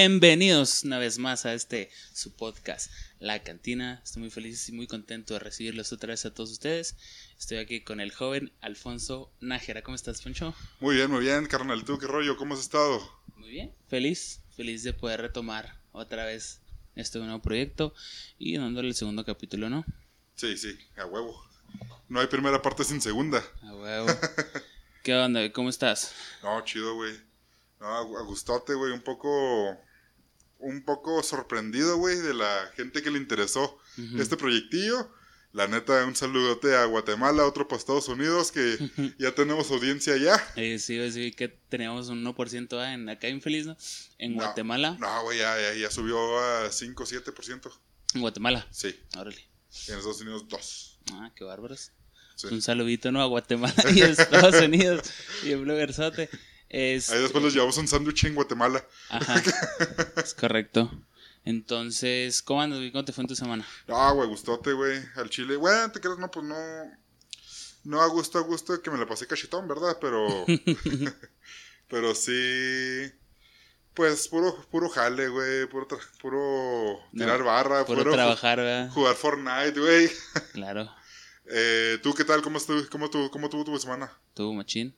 Bienvenidos una vez más a este su podcast, La Cantina. Estoy muy feliz y muy contento de recibirlos otra vez a todos ustedes. Estoy aquí con el joven Alfonso Nájera. ¿Cómo estás, Poncho? Muy bien, muy bien, carnal. ¿Tú qué rollo? ¿Cómo has estado? Muy bien, feliz, feliz de poder retomar otra vez este nuevo proyecto y dándole el segundo capítulo, ¿no? Sí, sí, a huevo. No hay primera parte sin segunda. A huevo. ¿Qué onda? ¿Cómo estás? No, chido, güey. No, a gustote, güey. Un poco. Un poco sorprendido, güey, de la gente que le interesó este proyectillo. La neta, un saludote a Guatemala, otro para Estados Unidos, que ya tenemos audiencia allá. Eh, sí, sí, que teníamos un 1% ah, en, acá en Feliz, ¿no? En No, Guatemala. No, güey, ya, ya, ya subió a 5 7%. En Guatemala. Sí, Órale. en Estados Unidos 2. Ah, qué bárbaros. Sí. Un saludito, ¿no? A Guatemala y a Estados Unidos. Y en Bloggersote. Es, Ahí después les llevamos un sándwich en Guatemala. Ajá. Es correcto. Entonces, ¿cómo andas? güey? ¿Cómo te fue en tu semana? Ah, güey, gustote, güey, al chile. Güey, te crees, no, pues no. No a gusto, a gusto que me la pasé cachetón, ¿verdad? Pero. pero sí. Pues puro, puro jale, güey. Puro, puro tirar No, barra. Puro Puro, trabajar, ¿verdad? jugar Fortnite, güey. Claro. Eh, ¿Tú qué tal? ¿Cómo estuvo, cómo tu, cómo tuvo tu semana? Tú, machín.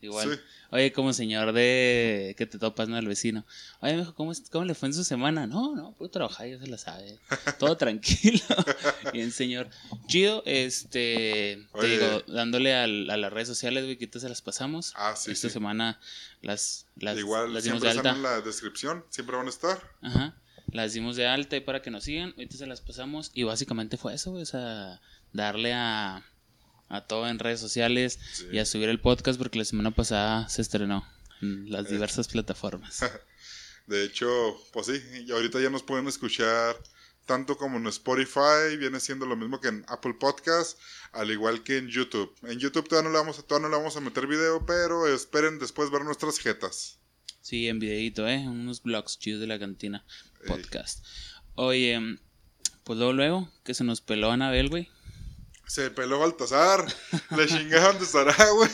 Igual. Sí. Oye, como señor de que te topas, ¿no? Al vecino. Oye, mijo, ¿cómo, ¿cómo le fue en su semana? No, no, puro trabajar, ya se la sabe. Todo tranquilo. Bien, señor. Chido, este. Te Oye. digo, dándole a las redes sociales, güey, que ahorita se las pasamos. Ah, sí, Esta sí. semana las, las, Igual las dimos de siempre están alta. en la descripción. Siempre van a estar. Ajá. Las dimos de alta y para que nos sigan. Ahorita se las pasamos. Y básicamente fue eso, güey. O sea, darle a, a todo en redes sociales Sí. y a subir el podcast porque la semana pasada se estrenó en las diversas plataformas. De hecho, pues sí, y ahorita ya nos pueden escuchar tanto como en Spotify, viene siendo lo mismo que en Apple Podcast, al igual que en YouTube. En YouTube todavía no le vamos a, todavía no le vamos a meter video, pero esperen después ver nuestras jetas. Sí, en videito, ¿eh? Unos blogs chidos de la cantina Ey. podcast. Oye, pues luego, luego, que se nos peló Anabel, güey. Se peló Baltasar, le chingaron de estará, güey.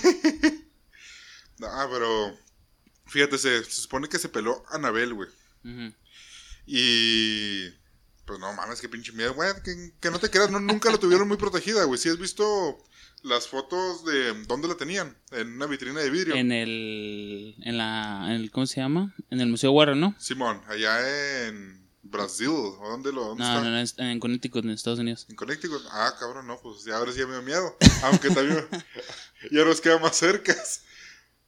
No, pero fíjate, se, se supone que se peló Anabel, güey. Ujú. Y. Pues no mames, qué pinche miedo, güey. Que, que no te creas, no, nunca la tuvieron muy protegida, güey. Si has visto las fotos de dónde la tenían, en una vitrina de vidrio. En el, en la, en el, ¿cómo se llama? En el Museo Warren, ¿no? Simón, allá en Brasil, ¿o dónde lo dónde No, está? no, no, es en Connecticut, en Estados Unidos. En Connecticut. Ah, cabrón, no, pues ya ahora sí ya me dio miedo. Aunque también ya nos queda más cerca.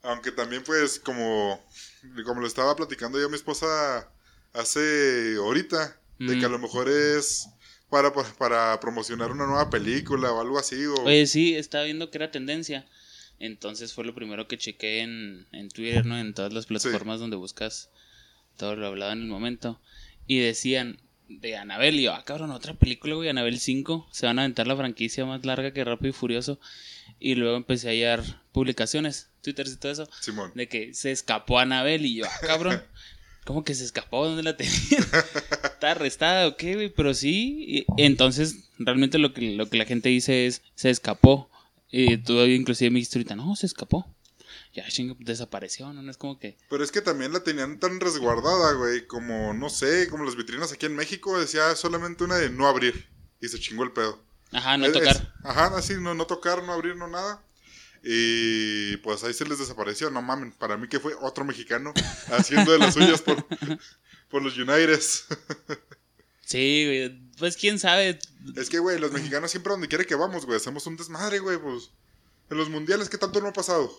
Aunque también, pues, como, como lo estaba platicando yo a mi esposa hace ahorita, de que a Mm. lo mejor es para, para, para promocionar una nueva película o algo así. O, Oye, sí, estaba viendo que era tendencia. Entonces fue lo primero que chequé en, en Twitter, ¿no? En todas las plataformas donde buscas todo lo hablado en el momento. Y decían de Anabel, y yo, ah, cabrón, otra película, güey, Anabel 5. Se van a aventar la franquicia más larga que Rápido y Furioso. Y luego empecé a hallar publicaciones, Twitter y todo eso, Simón. de que se escapó Anabel. Y yo, ah, cabrón, ¿cómo que se escapó? ¿Dónde la tenía? ¿Está arrestada o qué, güey? Pero sí. y- entonces, realmente lo que, lo que la gente dice es, se escapó. Y tú inclusive me dijiste ahorita, no, se escapó. Ya, chingo, desapareció, ¿no? No es como que... Pero es que también la tenían tan resguardada, güey, como, no sé, como las vitrinas aquí en México, decía solamente una de no abrir. Y se chingó el pedo. Ajá, no Es- tocar. es- ajá, así, no, no tocar, no abrir, no nada. Y pues ahí se les desapareció. No mamen, para mí que fue otro mexicano haciendo de las suyas por, por los Uniteds. Sí, güey. Pues quién sabe. es que, güey, los mexicanos siempre donde quiera que vamos, güey, hacemos un desmadre, güey, pues. En los mundiales, ¿qué tanto no ha pasado?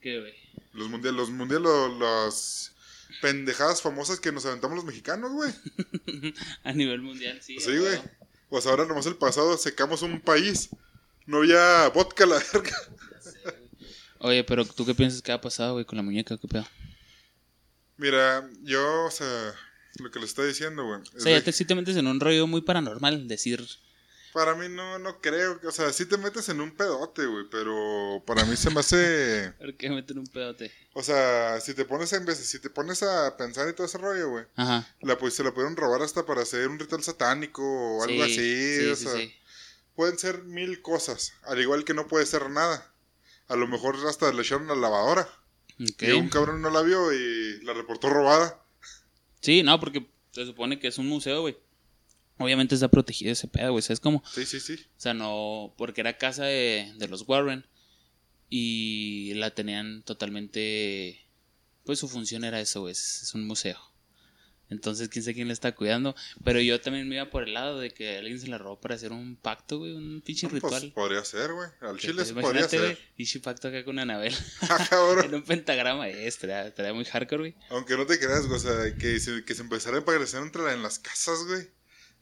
¿Qué, güey? Los mundiales, los mundiales, las pendejadas famosas que nos aventamos los mexicanos, güey. A nivel mundial, sí. Sí, güey. Pues ahora nomás el pasado secamos un país. No había vodka a la verga. Oye, pero ¿tú qué piensas que ha pasado, güey, con la muñeca? ¿Qué pedo? Mira, yo, o sea, lo que le está diciendo, güey. O sea, ya te, sí te metes en un rollo muy paranormal, decir... Para mí no, no creo. O sea, sí te metes en un pedote, güey. Pero para mí se me hace. ¿Por qué meten un pedote? O sea, si te pones en vez, si te pones a pensar y todo ese rollo, güey. Ajá. La, pues, se la pudieron robar hasta para hacer un ritual satánico o algo Sí, así. Sí, o sí, sea, sí. pueden ser mil cosas. Al igual que no puede ser nada. A lo mejor hasta le echaron la lavadora. Ok. Y un cabrón no la vio y la reportó robada. Sí, no, porque se supone que es un museo, güey. Obviamente está protegido ese pedo, güey. ¿Sabes cómo? Sí, sí, sí. O sea, no. Porque era casa de, de los Warren. Y la tenían totalmente. Pues su función era eso, güey. Es, es un museo. Entonces, quién sabe quién le está cuidando. Pero yo también me iba por el lado de que alguien se la robó para hacer un pacto, güey. Un pinche Pues ritual. podría ser, güey. Al chile pues, se podría ser. Pinche pacto acá con Anabel. Ah, en un pentagrama. Estaría, estaría muy hardcore, güey. Aunque no te creas, güey, o sea, que se, que se empezara a aparecer entre la- en las casas, güey.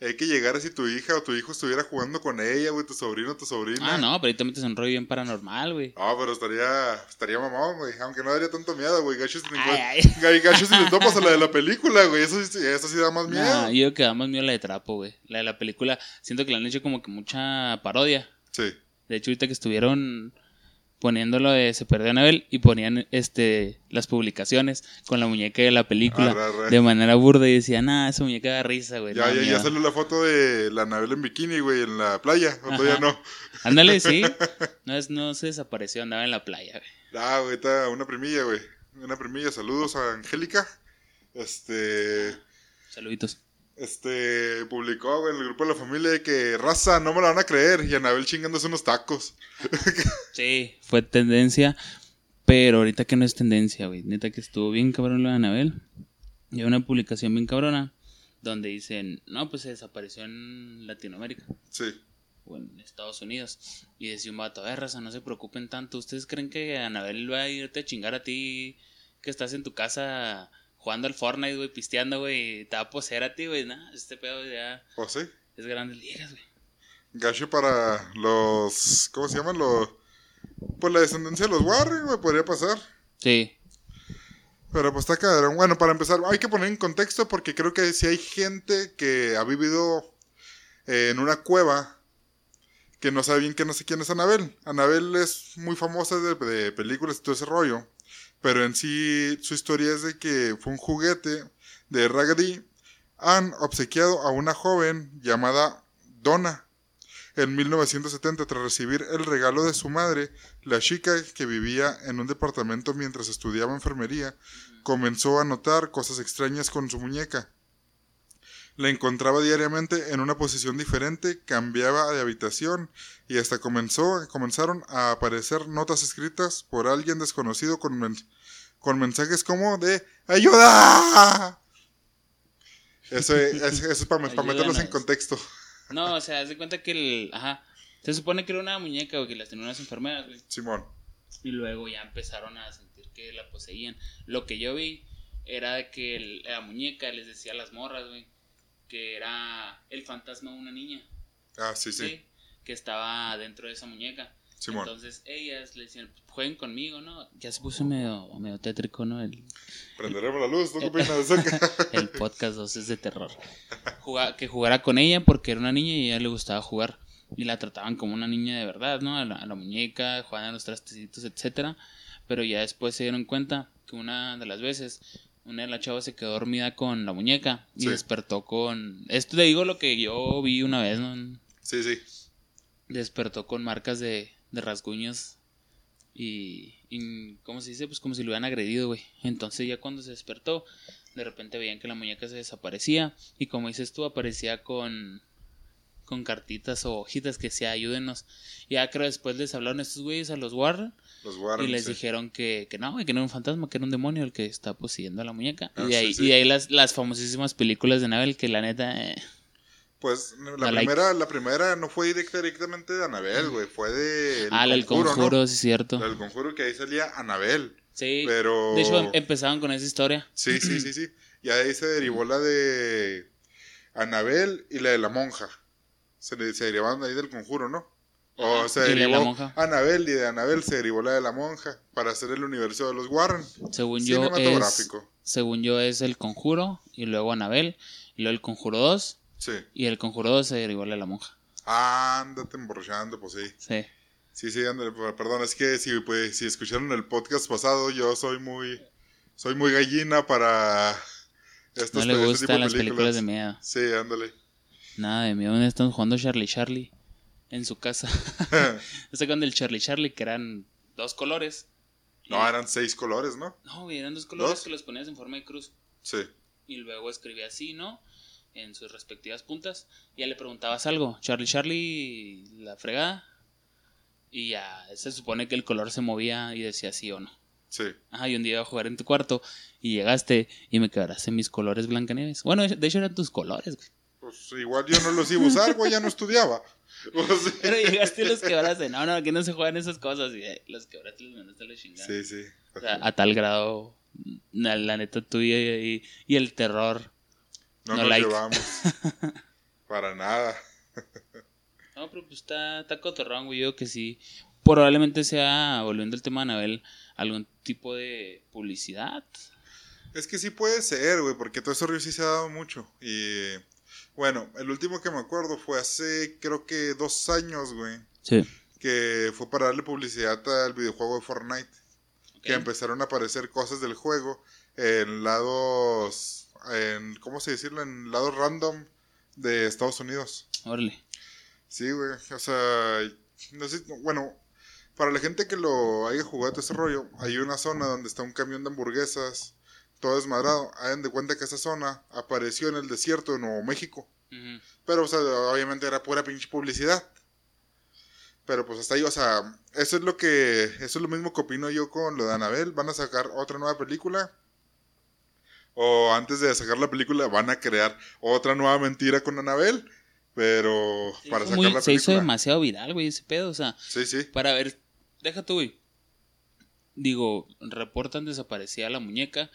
Hay que llegar a si tu hija o tu hijo estuviera jugando con ella, güey, tu sobrino o tu sobrina. Ah, no, pero ahí te metes en rollo bien paranormal, güey. No, pero estaría, estaría mamón, güey. Aunque no daría tanto miedo, güey. Gachos sin Ay, Ga- Gachos sin topas a la de la película, güey. Eso, sí- eso sí da más miedo. No, yo creo que da más miedo la de trapo, güey. La de la película, siento que le han hecho como que mucha parodia. Sí. De hecho, ahorita que estuvieron poniéndolo de Se perdió Anabel y ponían este las publicaciones con la muñeca de la película arre. de manera burda y decían, ah, esa muñeca da risa, güey. Ya, ya, ya miedo". salió la foto de la Anabel en bikini, güey, en la playa. O todavía no. Ándale, sí. No, es, no se desapareció, andaba en la playa, güey. Ah, güey, está una primilla, güey. Una primilla. Saludos a Angélica. Este. Saluditos. Este. Publicó, en el grupo de la familia de que raza, no me la van a creer. Y Anabel chingándose unos tacos. Sí, fue tendencia, pero ahorita que no es tendencia, güey. Neta que estuvo bien cabrón lo de Anabel. Y hay una publicación bien cabrona donde dicen, no, pues se desapareció en Latinoamérica Sí. o en Estados Unidos. Y decía un vato, a raza, no se preocupen tanto. ¿Ustedes creen que Anabel va a irte a chingar a ti que estás en tu casa jugando al Fortnite, güey, pisteando, güey, a ti, güey? Nah, este pedo ya ¿O sí? es grandes ligas, güey. Gacho para los. ¿Cómo se llaman? Los. Pues la descendencia de los Warren, güey, podría pasar. Sí, Pero pues está cabrón. Bueno, para empezar, hay que poner en contexto porque creo que si hay gente que ha vivido eh, en una cueva que no sabe bien que no sé quién es Anabel. Anabel es muy famosa de, de películas y todo ese rollo. Pero en sí su historia es de que fue un juguete de Raggedy han obsequiado a una joven llamada Donna. En 1970, tras recibir el regalo de su madre, la chica que vivía en un departamento mientras estudiaba enfermería comenzó a notar cosas extrañas con su muñeca. La encontraba diariamente en una posición diferente, cambiaba de habitación y hasta comenzó, comenzaron a aparecer notas escritas por alguien desconocido con, men- con mensajes como de ¡Ayuda! Eso, es- eso es para, para meterlos en contexto. No, o sea, haz de cuenta que el. Ajá. Se supone que era una muñeca, güey, que las tenían unas enfermeras, güey. Simón. Y luego ya empezaron a sentir que la poseían. Lo que yo vi era que el- la muñeca les decía a las morras, güey, que era el fantasma de una niña. Ah, sí, sí. Sí. Que estaba dentro de esa muñeca. Simón. Entonces ellas le decían, jueguen conmigo, ¿no? Ya se puso medio, medio tétrico, ¿no? El, Prenderemos la luz, ¿tú qué opinas el podcast 2 es de terror. Juga- que jugara con ella porque era una niña y a ella le gustaba jugar. Y la trataban como una niña de verdad, ¿no? A la, a la muñeca, jugaban a los trastecitos, etcétera. Pero ya después se dieron cuenta que una de las veces, una de las chavas se quedó dormida con la muñeca y Sí. despertó con. Esto te digo lo que yo vi una vez, ¿no? Sí, sí. Despertó con marcas de, de rasguños y, y. ¿Cómo se dice? Pues como si lo hubieran agredido, güey. Entonces ya cuando se despertó, de repente veían que la muñeca se desaparecía y como dices tú, aparecía con con cartitas o hojitas que decía ayúdenos. Ya creo después les hablaron estos güeyes a los Warren Los Warren. y les sí. dijeron que, que no, que no era un fantasma, que era un demonio el que está poseyendo a la muñeca. Ah, y de ahí, sí, sí. y de ahí las, las famosísimas películas de Nabel que la neta... eh, Pues la like. primera, la primera no fue directa, directamente de Anabel, güey. Fue de. ah, la del Conjuro, conjuro, ¿no? sí es cierto. Del conjuro que ahí salía Anabel. Sí, Pero. de hecho em- empezaban con esa historia. Sí, sí, sí, sí. Y ahí se derivó la de Anabel y la de la monja. Se, le- se derivaban de ahí del conjuro, ¿no? O Ajá, se de la derivó. Anabel y de Anabel se derivó la de la monja para hacer el universo de los Warren. Según yo es... Cinematográfico. Según yo es el conjuro y luego Anabel y luego el conjuro 2 Sí. y el conjuro 2 se derivó la de la monja. Ándate emborrachando, pues sí. Sí. Sí, sí, ándale, per- perdón, es que si, pues, si escucharon el podcast pasado, yo soy muy, soy muy gallina para estas No le este gustan las películas de miedo. Sí, ándale. Nada de miedo. ¿Dónde están jugando Charlie Charlie? En su casa. ¿Está cuando el Charlie Charlie que eran dos colores? no, eran seis colores, ¿no? No, eran dos colores ¿Dos? que los ponías en forma de cruz. Sí. y luego escribía así, ¿no? En sus respectivas puntas. Y ya le preguntabas algo, Charlie, Charlie, la fregada. Y ya se supone que el color se movía y decía sí o no. Sí. Ajá, y un día iba a jugar en tu cuarto y llegaste y me quebraste mis colores Blancanieves. Bueno, de hecho eran tus colores, güey. Pues igual yo no los iba a usar, güey, ya no estudiaba. O sea, Pero llegaste y los quebraste. No, no, aquí no se juegan esas cosas. Y eh, los quebraste y los mandaste a la chingada. sí, sí. O sea, a tal grado, la, la neta tuya y, y el terror. No, no nos like. llevamos. Para nada. No, pero pues está, está cotorrón, güey. Yo que sí. Probablemente sea, volviendo al tema de Anabel, algún tipo de publicidad. Es que sí puede ser, güey, porque todo ese río sí se ha dado mucho. Y bueno, el último que me acuerdo fue hace creo que dos años, güey, Sí. que fue para darle publicidad al videojuego de Fortnite. Que empezaron a aparecer cosas del juego en lados, en, ¿cómo se decirlo? En lados random de Estados Unidos. Órale. Sí, güey, o sea, no sé, bueno, para la gente que lo haya jugado todo ese rollo, hay una zona donde está un camión de hamburguesas, todo desmadrado. Hagan de cuenta que esa zona apareció en el desierto de Nuevo México. Pero, o sea, obviamente era pura pinche publicidad. Pero pues hasta ahí, o sea, eso es lo que, eso es lo mismo que opino yo con lo de Anabel. Van a sacar otra nueva película. O antes de sacar la película van a crear otra nueva mentira con Anabel. Pero Se para sacar muy- la se hizo película. demasiado viral, güey, ese pedo. O sea, Sí, sí. para ver. Deja tú, güey. Digo, reportan desaparecida la muñeca.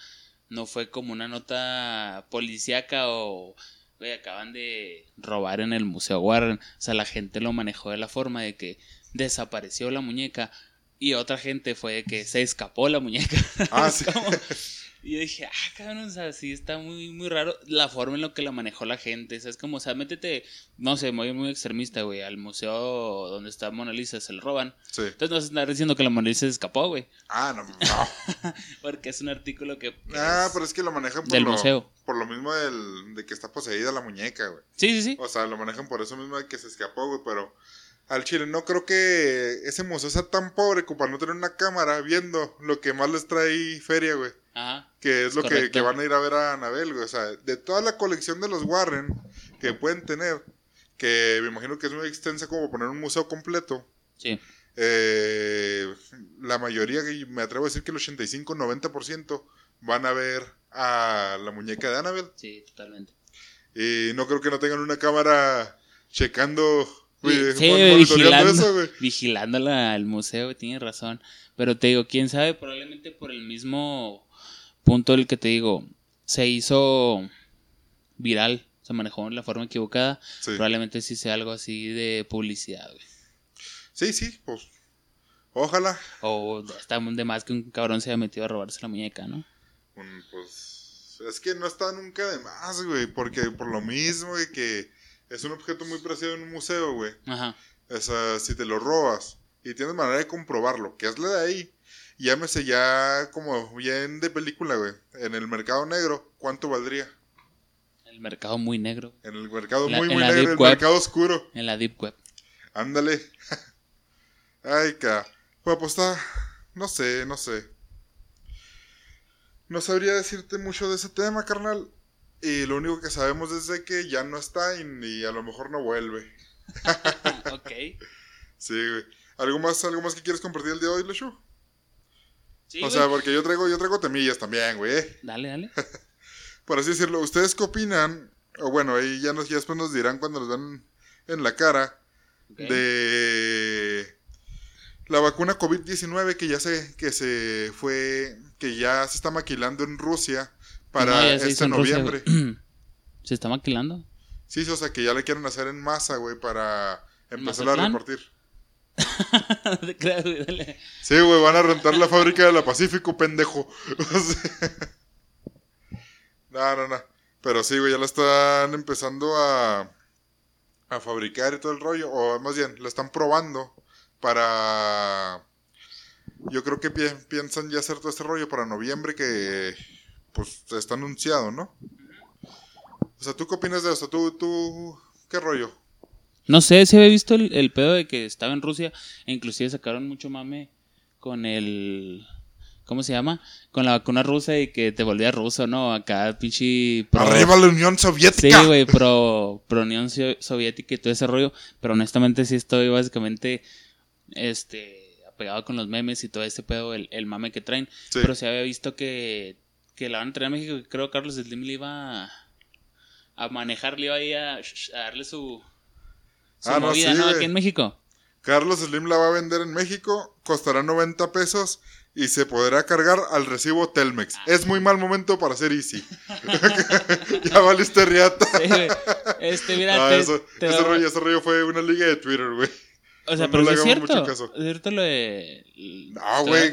No fue como una nota policíaca o. Güey, acaban de robar en el Museo Warren. O sea, la gente lo manejó de la forma de que desapareció la muñeca. Y otra gente fue de que se escapó la muñeca. Ah, sí. como- Y yo dije, ah, cabrón, o sea, sí está muy, muy raro la forma en la que la manejó la gente. O sea, es como, o sea, métete, no sé, muy, muy extremista, güey, al museo donde está Mona Lisa, se lo roban. Sí. Entonces no se está diciendo que la Mona Lisa se escapó, güey. Ah, no, no. Porque es un artículo que. que Ah, pero es que lo manejan por del lo, museo. por lo mismo del, de que está poseída la muñeca, güey. Sí, sí, sí. O sea, lo manejan por eso mismo de que se escapó, güey, pero al chile no creo que ese museo sea tan pobre como para no tener una cámara viendo lo que más les trae feria, güey. Ajá. Que es lo que, van a ir a ver a Anabel, güey. O sea, de toda la colección de los Warren que pueden tener, que me imagino que es muy extensa como poner un museo completo, Sí. eh, la mayoría, me atrevo a decir que el 85-90% van a ver a la muñeca de Annabelle. Sí, totalmente. Y no creo que no tengan una cámara checando, güey, Sí, güey, vigilando, eso, güey. vigilándola al museo, tienes razón. Pero te digo, quién sabe, probablemente por el mismo punto del que te digo, se hizo viral, se manejó en la forma equivocada. Sí. Probablemente sí sea algo así de publicidad, güey. sí, sí, pues. Ojalá. O está de más que un cabrón se haya metido a robarse la muñeca, ¿no? Pues. Es que no está nunca de más, güey. Porque por lo mismo, güey, que es un objeto muy preciado en un museo, güey. Ajá. O sea, si te lo robas y tienes manera de comprobarlo, que es la de ahí, llámese ya como bien de película, güey. En el mercado negro, ¿cuánto valdría? El mercado muy negro. En el mercado La- muy, en muy negro, deep el web. mercado oscuro. En la Deep Web. Ándale. Ay, ca. Pues, pues está. No sé, no sé. No sabría decirte mucho de ese tema, carnal. Y lo único que sabemos es de que ya no está y, y a lo mejor no vuelve. ok. Sí, güey. ¿Algo más, algo más que quieres compartir el día de hoy, Leshu? Sí, o güey. sea, porque yo traigo, yo traigo temillas también, güey. Dale, dale. Por así decirlo, ¿ustedes qué opinan? O bueno, ahí ya, nos, ya después nos dirán cuando nos vean en la cara. De la vacuna COVID-19 que ya se que se fue que ya se está maquilando en Rusia para No, este Rusia, noviembre. ¿Se está maquilando? sí, sí, o sea, que ya le quieren hacer en masa, güey, para empezar a repartir. Sí, güey, van a rentar la fábrica de la Pacífico, pendejo. No, no, no. Pero sí, güey, ya la están empezando a, a fabricar y todo el rollo. O más bien, la están probando para... Yo creo que pi- piensan ya hacer todo este rollo para noviembre que pues está anunciado, ¿no? O sea, ¿tú qué opinas de esto? ¿Tú, tú, qué rollo? No sé si había visto el, el pedo de que estaba en Rusia. E inclusive sacaron mucho mame con el. ¿Cómo se llama? Con la vacuna rusa y que te volvías ruso, ¿no? Acá, pinche. pro- Arriba la Unión Soviética. Sí, güey, pro, pro Unión So- Soviética y todo ese rollo. Pero honestamente sí estoy básicamente este apegado con los memes y todo ese pedo, el, el mame que traen. Sí. Pero se había visto que, que la van a traer a México. que Creo que Carlos Slim le iba a, a manejar, le iba ahí a, a darle su, su Ah, no, sí, ¿no? Aquí en México. Carlos Slim la va a vender en México, costará 90 pesos y se podrá cargar al recibo Telmex. Ah. Es muy mal momento para hacer Easy. ya valiste riata. Sí. Este, mira, Ah, te- eso- te ese, rollo, ese rollo fue una liga de Twitter, güey. O sea, no pero es cierto. caso. Es cierto lo de. No, güey.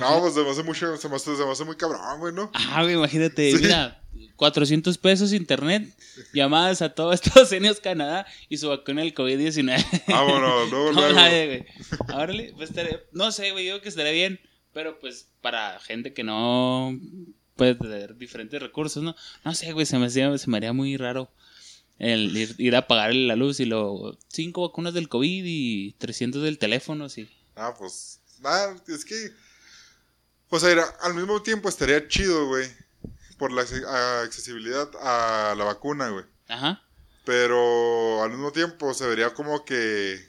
No, pues se me hace mucho, se me hace, se me hace muy cabrón, güey, ¿no? Ah, güey, imagínate, Sí. mira, 400 pesos internet, llamadas a todos Estados Unidos, Canadá y su vacuna del COVID-19. Vámonos, luego, no, nadie, güey. Órale, pues estaría- no sé, güey, digo que estaría bien, pero pues para gente que no puede tener diferentes recursos, ¿no? No sé, güey, se me, hacía- se me haría muy raro el ir, ir a pagar la luz y luego cinco vacunas del COVID y 300 del teléfono, sí. Ah, pues. Nada, es que. O sea, era- al mismo tiempo estaría chido, güey. Por la accesibilidad a la vacuna, güey. Ajá. Pero al mismo tiempo se vería como que.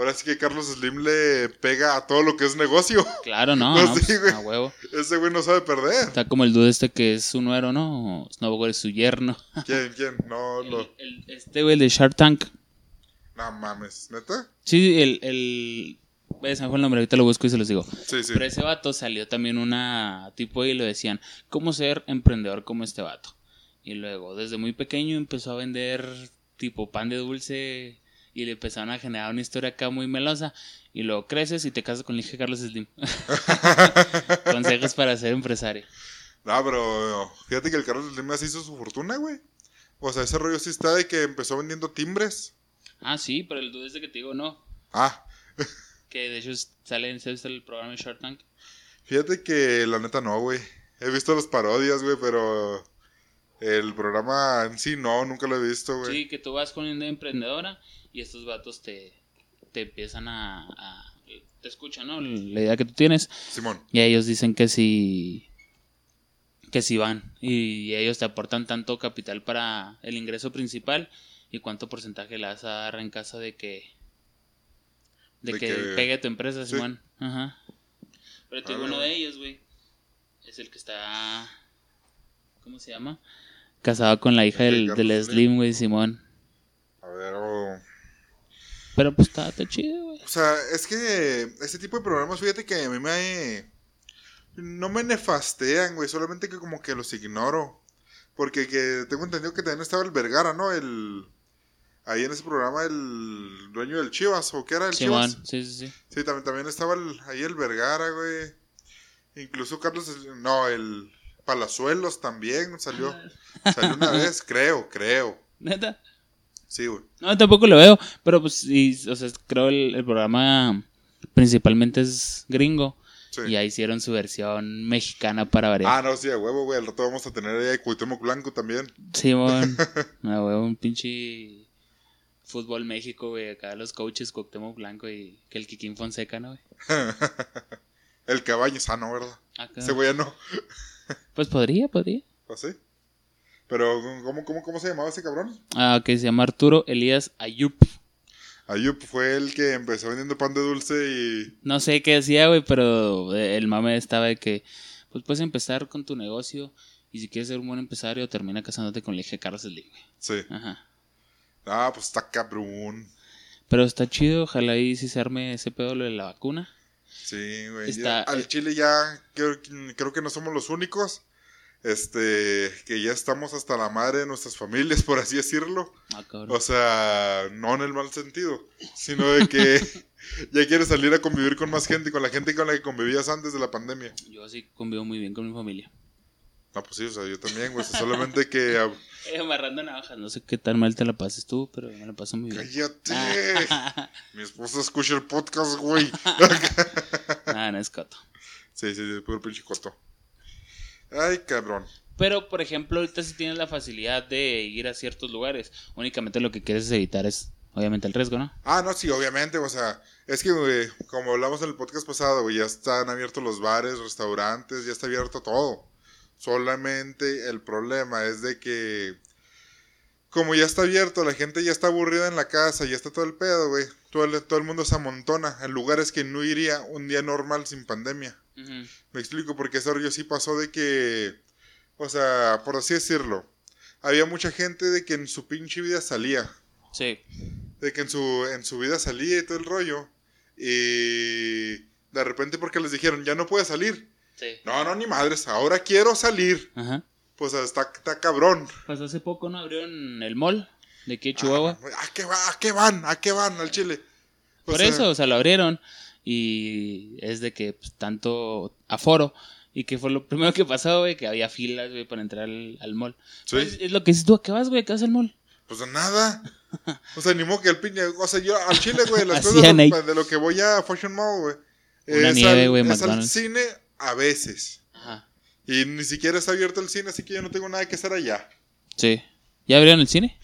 Ahora sí que Carlos Slim le pega a todo lo que es negocio. Claro, no, No, no, sí, pues, güey. a huevo. Ese güey no sabe perder. Está como el dude este que es su nuero, ¿no? Snowboard es su yerno. ¿Quién? ¿Quién? No, no. El- el- este güey, el de Shark Tank. No mames, ¿neta? Sí, el. el... eh, Se me fue el nombre, ahorita lo busco y se los digo. Sí, sí. Pero ese vato salió también una tipo y lo decían, ¿cómo ser emprendedor como este vato? Y luego, desde muy pequeño empezó a vender tipo pan de dulce y le empezaron a generar una historia acá muy melosa. Y luego creces y te casas con el hijo de Carlos Slim. Consejos para ser empresario. No, pero fíjate que el Carlos Slim así hizo su fortuna, güey. O sea, ese rollo sí está de que empezó vendiendo timbres. Ah, sí, pero el dude este que te digo, no. Ah, Que de hecho sale en ¿sabes el programa de Shark Tank. fíjate que la neta no, güey. He visto las parodias, güey, pero el programa en sí no, nunca lo he visto, güey. Sí, que tú vas con una emprendedora y estos vatos te, te empiezan a, a- Te escuchan, ¿no? La idea que tú tienes. Simón. Y ellos dicen que si... Que si van. Y ellos te aportan tanto capital para el ingreso principal y cuánto porcentaje le vas a dar en caso de que... De, De que, que- pegue tu empresa, sí. Simón. Ajá. Pero te digo, Ah, uno de ellos, güey, es el que está... ¿Cómo se llama? Casado con la hija El del, del Slim. Güey, Simón. A ver, o... Pero pues está, está chido, güey. O sea, es que ese tipo de programas, fíjate que a mí me... No me nefastean, güey, solamente que como que los ignoro. Porque que tengo entendido que también estaba el Vergara, ¿no? El... Ahí en ese programa el dueño del Chivas, ¿o qué era el Chivas? sí, sí, sí. Sí, también, también estaba el- ahí el Vergara, güey. Incluso Carlos... No, el Palazuelos también salió. Salió una vez, creo, creo. Neta. Sí, güey. No, tampoco lo veo, pero pues sí, o sea, creo el, el programa principalmente es gringo Sí. y ahí hicieron su versión mexicana para variar. Ah, no, sí, a huevo, güey. Al rato vamos a tener ahí a Cuauhtémoc Blanco también. Simón, no, güey, un pinche fútbol México, güey, acá los coaches Cuauhtémoc Blanco y que el Kikín Fonseca, ¿no, güey? El Cabañas, ah, no, ¿verdad? Acá. Ese güey ya no. Pues podría, podría. ¿Así? Pero, ¿cómo, cómo, ¿cómo se llamaba ese cabrón? Ah, que se llama Arturo Elías Ayup. Ayup fue el que empezó vendiendo pan de dulce y... No sé qué decía, güey, pero eh, el mame estaba de que, pues puedes empezar con tu negocio y si quieres ser un buen empresario, termina casándote con el eje Carlos Slim, güey. Sí. Ajá. Ah, pues está cabrón. Pero está chido, ojalá ahí sí se arme ese pedo lo de la vacuna. Sí, güey. Está- Al Chile ya creo, creo que no somos los únicos. Este, que ya estamos hasta la madre de nuestras familias, por así decirlo. Ah. O sea, no en el mal sentido, sino de que ya quieres salir a convivir con más gente, con la gente con la que convivías antes de la pandemia. Yo sí convivo muy bien con mi familia. No, pues sí, o sea, yo también, güey. Solamente que. Eh, amarrando navajas, no sé qué tan mal te la pases tú, pero me la paso muy bien. Cállate. Mi esposa escucha el podcast, güey. Nada, no es coto. Sí, sí, sí, puro pinche coto. Ay, cabrón. Pero, por ejemplo, ahorita sí tienes la facilidad de ir a ciertos lugares. Únicamente lo que quieres evitar es obviamente el riesgo, ¿no? Ah, no, sí, obviamente, o sea, es que, güey, como hablamos en el podcast pasado, güey, ya están abiertos los bares, restaurantes, ya está abierto todo. Solamente el problema es de que, como ya está abierto, la gente ya está aburrida en la casa, ya está todo el pedo, güey. Todo el, todo el mundo se amontona en lugares que no iría un día normal sin pandemia. Me explico, porque ese rollo sí pasó de que, o sea, por así decirlo, había mucha gente de que en su pinche vida salía. Sí. De que en su, en su vida salía y todo el rollo. Y de repente porque les dijeron, ya no puedes salir. Sí. No, no, ni madres, ahora quiero salir. Ajá. Pues está, está cabrón. Pues hace poco no abrieron el mall de aquí Chihuahua. ¿A qué, va, ¿A qué van? ¿A qué van al Chile? O Por sea, eso, o sea, lo abrieron y es de que pues, tanto aforo y que fue lo primero que pasó, güey, que había filas, güey, para entrar al, al mall. Sí. Pues, es lo que dices tú, ¿a qué vas, güey? ¿A qué vas al mall? Pues nada. O sea, ni modo que el piña. O sea, yo al Chile, güey, las cosas de, lo que voy a Fashion Mall, güey. Una es nieve, al- güey, Es al cine a veces. Ajá. Y ni siquiera está abierto el cine, así que yo no tengo nada que hacer allá. Sí. ¿Ya abrieron el cine?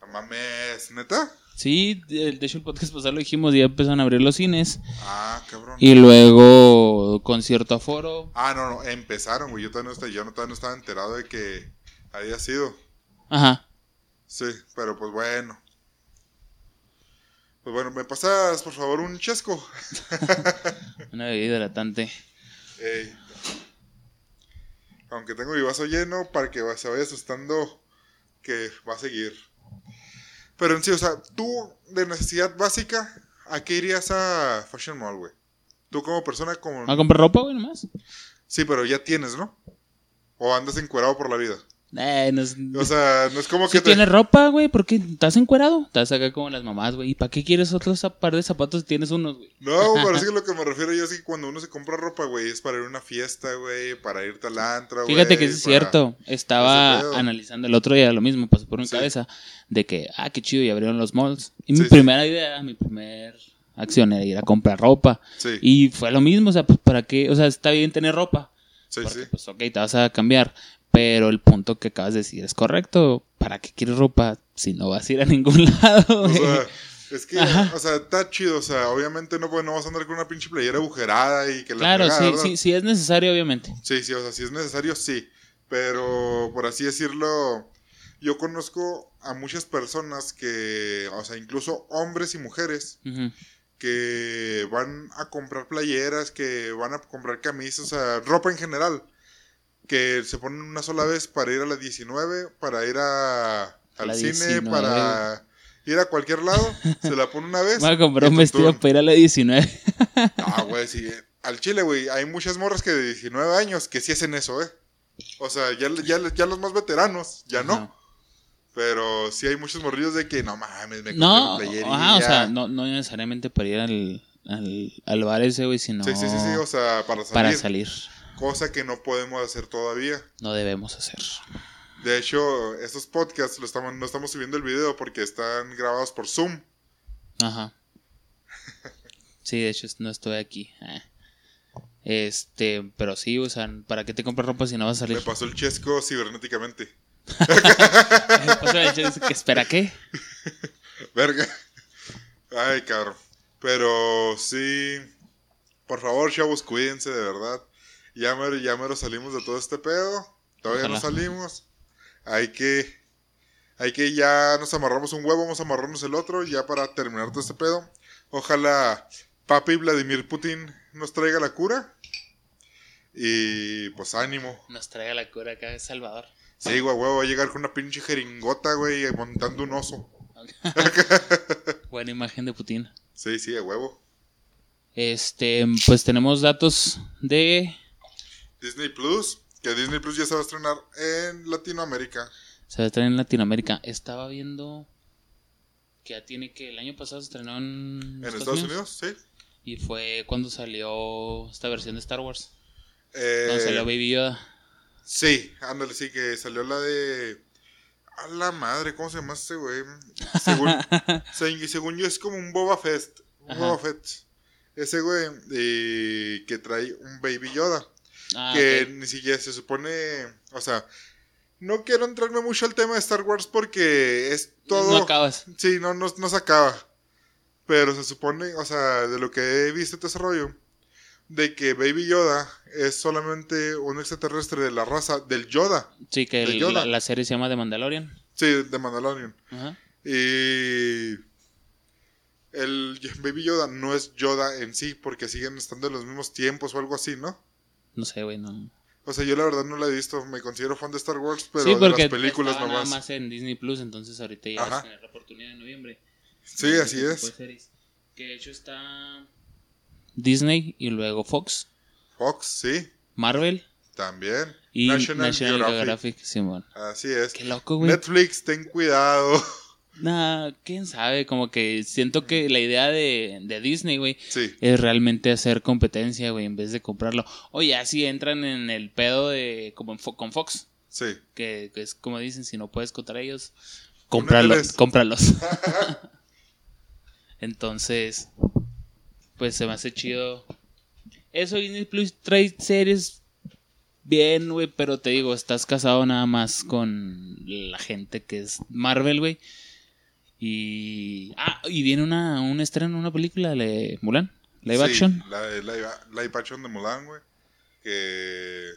No mames, ¿neta? Sí, de de hecho el podcast pasado lo dijimos, ya empezaron a abrir los cines. Ah, cabrón. Y luego con cierto aforo. Ah, no, no, empezaron, güey. Yo todavía no estaba, yo todavía no estaba enterado de que había sido. Ajá. Sí, pero pues bueno. Pues bueno, ¿me pasas por favor un chesco? Una bebida hidratante. Ey. Aunque tengo mi vaso lleno para que se vaya asustando que va a seguir. Pero en sí, o sea, tú de necesidad básica, ¿a qué irías a Fashion Mall, güey? Tú como persona como... ¿Va a comprar ropa, güey, nomás? Sí, pero ya tienes, ¿no? O andas encuerado por la vida. Eh, no es... O sea, no es como Si que te... tienes ropa, güey, ¿por qué estás encuerado? Estás acá como las mamás, güey. ¿Y para qué quieres otro zap- par de zapatos si tienes unos, güey? No, pero es que lo que me refiero yo es que cuando uno se compra ropa, güey, es para ir a una fiesta, güey, para irte al antro, güey. Fíjate que es para- cierto. Estaba analizando el otro día lo mismo, pasó por mi Sí. cabeza, de que, ah, qué chido, y abrieron los malls. Y mi sí. primera idea, mi primer acción era ir a comprar ropa. Sí, Y fue lo mismo, o sea, pues para qué, o sea, está bien tener ropa. sí, porque, sí. pues ok, te vas a cambiar. Pero el punto que acabas de decir es correcto. ¿Para qué quieres ropa si no vas a ir a ningún lado? O güey? sea, es que, Ajá. o sea, está chido, o sea, obviamente no, pues, no vas a andar con una pinche playera agujerada y que la claro, sí, ¿verdad? sí, sí es necesario, obviamente. Sí, sí, o sea, si es necesario, sí. Pero, por así decirlo, yo conozco a muchas personas que, o sea, incluso hombres y mujeres, que van a comprar playeras, que van a comprar camisas, o sea, ropa en general, que se ponen una sola vez para ir a la 19, para ir a, al La cine, 19. para ir a cualquier lado, se la pone una vez. Voy a comprar un vestido para ir a la 19. Ah, güey, sí. Al chile, güey, hay muchas morras que de 19 años que sí hacen eso, ¿eh? O sea, ya, ya, ya los más veteranos, ya no. Pero sí hay muchos morrillos de que, no mames, me compré No, ajá, o sea, no, no necesariamente para ir al, al, al bar ese, güey, sino Sí, sí, sí, sí, o sea, para salir. para salir. Cosa que no podemos hacer todavía. No debemos hacer. De hecho, estos podcasts lo estamos, no estamos subiendo el video porque están grabados por Zoom. Ajá. Sí, de hecho no estoy aquí. Eh. Este, pero sí, o sea, ¿para qué te compras ropa si no vas a Me salir? pasó el chesco cibernéticamente. O sea, de hecho, ¿que ¿Espera qué? Verga. Ay, cabrón. Pero sí. Por favor, chavos, cuídense de verdad. Ya mero, ya mero salimos de todo este pedo. Todavía no salimos. Hay que. Hay que ya nos amarramos un huevo, vamos a amarrarnos el otro, ya para terminar todo este pedo. Ojalá papi Vladimir Putin nos traiga la cura. Y pues ánimo. Nos traiga la cura acá de Salvador. Sí, güey, va a llegar con una pinche jeringota, güey, montando un oso. Buena imagen de Putin. Sí, sí, a huevo. Este, pues tenemos datos de. Disney Plus, que Disney Plus ya se va a estrenar en Latinoamérica. Se va a estrenar en Latinoamérica. Estaba viendo que ya tiene que el año pasado se estrenó en, ¿En Estados Unidos? Sí. Y fue cuando salió esta versión de Star Wars. Eh, Cuando salió Baby Yoda. sí, ándale, sí, que salió la de... A la madre, ¿cómo se llama este güey? Según, se- según yo es como un Boba Fett. Un Ajá. Boba Fett. Ese güey eh, que trae un Baby Yoda. Ah, que ni siquiera se supone... O sea, No quiero entrarme mucho al tema de Star Wars porque es todo. No acabas. Sí, no, no, no se acaba. Pero se supone, o sea, de lo que he visto este desarrollo, de que Baby Yoda es solamente un extraterrestre de la raza del Yoda. Sí, que el- Yoda. la, la serie se llama The Mandalorian. Sí, de Mandalorian. Ajá. Y el Baby Yoda no es Yoda en sí, porque siguen estando en los mismos tiempos o algo así, ¿no? No sé, güey, no. O sea, yo la verdad no la he visto, me considero fan de Star Wars, pero sí, de las películas nomás. nada más en Disney Plus, entonces ahorita ya vas a tener la oportunidad en noviembre. Sí, así es. series. Que de hecho está Disney y luego Fox, Fox, sí, Marvel también. y National, National, Geographic. Geographic. Simón. Así es. Qué loco, güey. Netflix, ten cuidado. Nah, quién sabe, como que siento que la idea de, de Disney, güey, sí, es realmente hacer competencia, güey, en vez de comprarlo. Oye, así entran en el pedo de como en Fo- con Fox, sí. que, que es como dicen, si no puedes contra ellos, cómpralos, cómpralos. Entonces, pues se me hace chido. Eso Disney Plus trae series bien, güey, pero te digo, estás casado nada más con la gente que es Marvel, güey. Y ah, y viene una un estreno una película de Mulan, live Sí, action. La, de live, action de Mulan, güey. Que.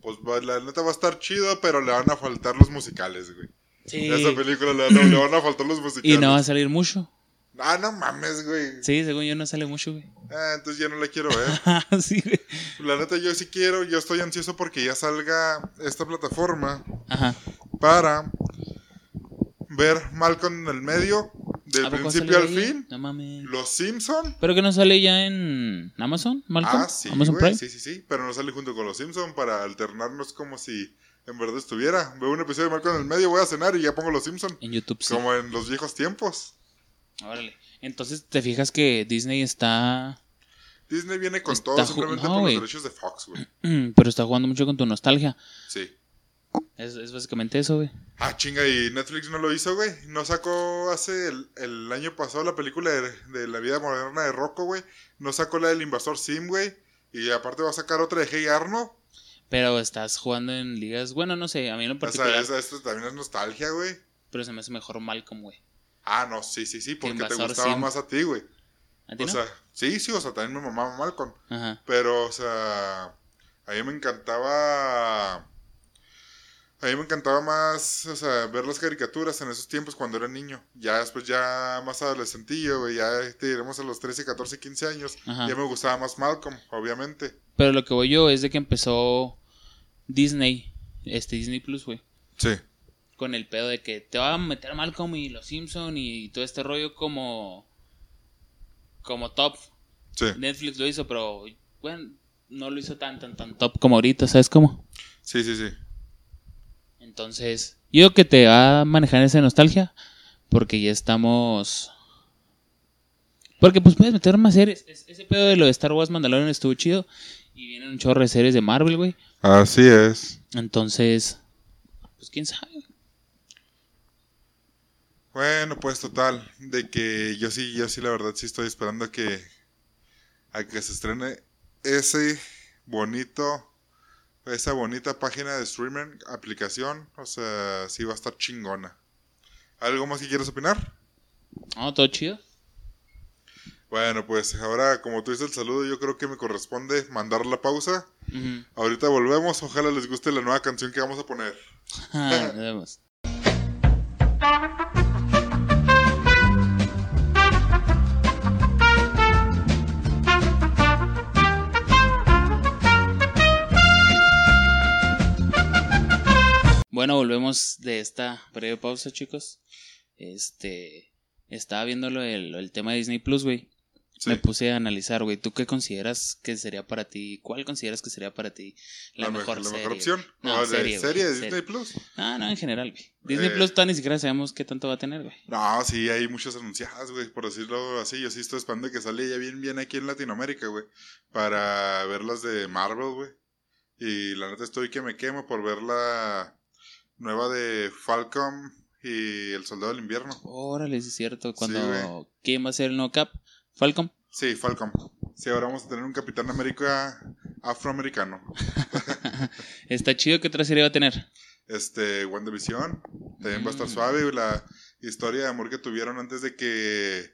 Pues la neta va a estar chido, pero le van a faltar los musicales, güey. Sí. A esa película le, le- le van a faltar los musicales. Y no va a salir mucho. Ah, no mames, güey. Sí, según yo no sale mucho, güey. Ah, entonces ya no la quiero ver. sí, güey. La neta, yo sí quiero, yo estoy ansioso porque ya salga esta plataforma Ajá. para ver Malcolm en el medio, del ¿A poco principio al fin, No mames. Los Simpson. ¿Pero que no sale ya en Amazon, Malcolm? Ah, sí, Amazon Prime. sí, sí, sí, pero no sale junto con Los Simpson para alternarnos como si en verdad estuviera. Veo un episodio de Malcolm en el medio, voy a cenar y ya pongo Los Simpson, En YouTube, sí. como en los viejos tiempos. Órale. Entonces, ¿te fijas que Disney está... Disney viene con Está todo simplemente no, por los derechos de Fox, güey. Pero está jugando mucho con tu nostalgia. Sí. Es, es básicamente eso, güey. Ah, chinga, y Netflix no lo hizo, güey. No sacó hace el, el año pasado la película de, de la vida moderna de Rocco, güey. No sacó la del invasor Sim, güey. Y aparte va a sacar otra de Hey Arno. Pero estás jugando en ligas... Bueno, no sé, a mí en lo O particular... sea, esto también es nostalgia, güey. Pero se me hace mejor Malcolm, güey. Ah, no, sí, sí, sí, porque te gustaba Sim. más a ti, güey. ¿A ti O no? sea, sí, sí, o sea, también me mamaba Malcolm. Ajá. Pero, o sea, a mí me encantaba. A mí me encantaba más, o sea, ver las caricaturas en esos tiempos cuando era niño. Ya después, ya más adolescentillo, güey, ya te diremos a los 13, 14, 15 años. Ajá. Ya me gustaba más Malcolm, obviamente. Pero lo que voy yo es de que empezó Disney, este Disney Plus, güey. Sí. Con el pedo de que te va a meter Malcolm y los Simpson y todo este rollo como... Como top. Sí. Netflix lo hizo, pero bueno, no lo hizo tan, tan, tan top como ahorita, ¿sabes cómo? Sí, sí, sí. Entonces, yo creo que te va a manejar esa nostalgia porque ya estamos... Porque pues puedes meter más series. Es- Ese pedo de lo de Star Wars Mandalorian estuvo chido. Y vienen un chorro de series de Marvel, güey. Así es. Entonces, pues quién sabe. Bueno, pues total, de que yo sí, yo sí la verdad sí estoy esperando a que a que se estrene ese bonito esa bonita página de streaming, aplicación, o sea, sí va a estar chingona. ¿Algo más que quieras opinar? No, todo chido. Bueno, pues ahora como tú dices el saludo, yo creo que me corresponde mandar la pausa. Ahorita volvemos, ojalá les guste la nueva canción que vamos a poner. Ah, nos vemos. Bueno, volvemos de esta breve pausa, chicos. Este, estaba viendo lo del- el tema de Disney Plus, güey. Sí, Me puse a analizar, güey. ¿Tú qué consideras que sería para ti? ¿Cuál consideras que sería para ti la, la, mejor, mejor, la serie, mejor opción. No, ¿O de serie, serie, de Disney Plus. No, no, en general, güey. Disney Eh. Plus todavía ni siquiera sabemos qué tanto va a tener, güey. No, sí, hay muchas anunciadas, güey, por decirlo así. Yo sí estoy esperando que salga ya bien, bien aquí en Latinoamérica, güey, para ver las de Marvel, güey. Y la neta estoy que me quemo por ver la nueva de Falcon y el Soldado del Invierno. Órale, sí es cierto. Cuando. güey. ¿Quién va a ser el no cap? Falcon. Sí, Falcon. Sí, ahora vamos a tener un Capitán América afroamericano. Está chido que otra serie va a tener. este, WandaVision. También va a estar Mm. suave, la historia de amor que tuvieron antes de que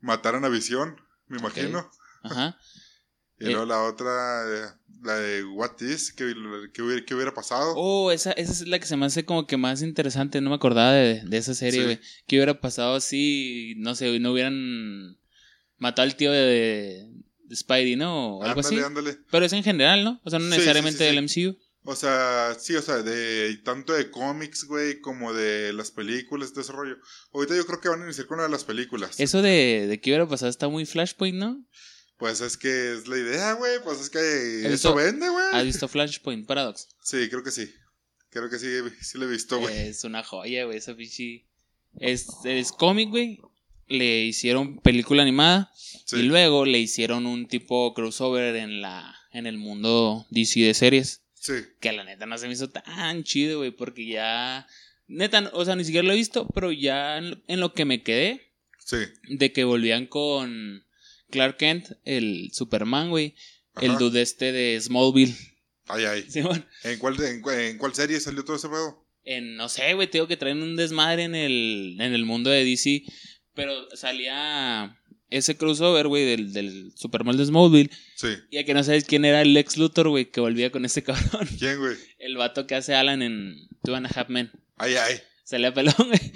mataran a Visión, me imagino. Ajá. Y Eh. luego la otra, eh, la de What Is, que, que hubiera, que hubiera pasado. Oh, esa, esa es la que se me hace como que más interesante. No me acordaba de, de esa serie, Sí. güey. ¿Qué hubiera pasado si, no sé, no hubieran matado al tío de, de Spidey, ¿no? O algo ándale, así. ándale. Pero es en general, ¿no? O sea, no Sí, sí, necesariamente sí, sí. del MCU. O sea, sí, o sea, de tanto de cómics, güey, como de las películas, de ese rollo. Ahorita yo creo que van a iniciar con una de las películas. Eso de, de qué hubiera pasado está muy Flashpoint, ¿no? Pues es que es la idea, güey. Pues es que ¿Has eso vende, güey. ¿Has visto Flashpoint Paradox? Sí, creo que sí. Creo que sí, sí lo he visto, güey. Es una joya, güey, esa pichi. Es, es cómic, güey. Le hicieron película animada. Sí. Y luego le hicieron un tipo crossover en la en el mundo DC de series. Sí, Que la neta no se me hizo tan chido, güey. Porque ya. Neta, o sea, ni siquiera lo he visto. Pero ya en, en lo que me quedé. sí. De que volvían con Clark Kent, el Superman, güey. El dude este de Smallville. Ay, ay. ¿En cuál, en, en cuál serie salió todo ese pedo? En, no sé, güey, te digo que traen un desmadre en el, en el mundo de DC. Pero salía ese crossover, güey, del, del Superman de Smallville. Sí. Y a que no sabes quién era el Lex Luthor, güey, que volvía con ese cabrón. ¿Quién, güey? El vato que hace Alan en Two and a Half Men. Ay, ay. Salía pelón, güey.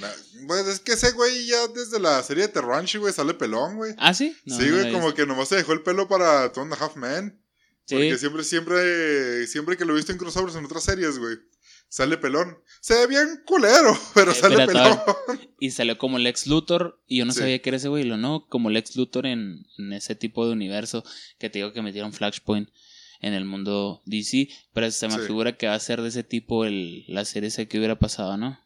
Pues es que ese güey ya desde la serie de The Ranch, güey, sale pelón, güey. ¿Ah, sí? No, sí, güey, como que nomás se dejó el pelo para Two and a Half Men. Sí. Porque siempre, siempre, siempre que lo he visto en crossovers en otras series, güey, sale pelón. Se ve bien culero, pero Eh, sale pelón. Y salió como Lex Luthor. Y yo no Sí. sabía que era ese güey, lo no. Como Lex Luthor en, en ese tipo de universo que te digo que metieron Flashpoint en el mundo DC. Pero se me Sí. figura que va a ser de ese tipo el, la serie esa que hubiera pasado, ¿no?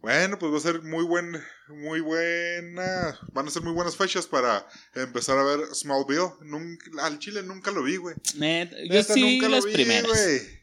Bueno, pues va a ser muy buen, muy buena. Van a ser muy buenas fechas para empezar a ver Smallville. Nunca, al Chile nunca lo vi, güey. Net- yo Neta, sí, nunca lo las vi, primeras. güey.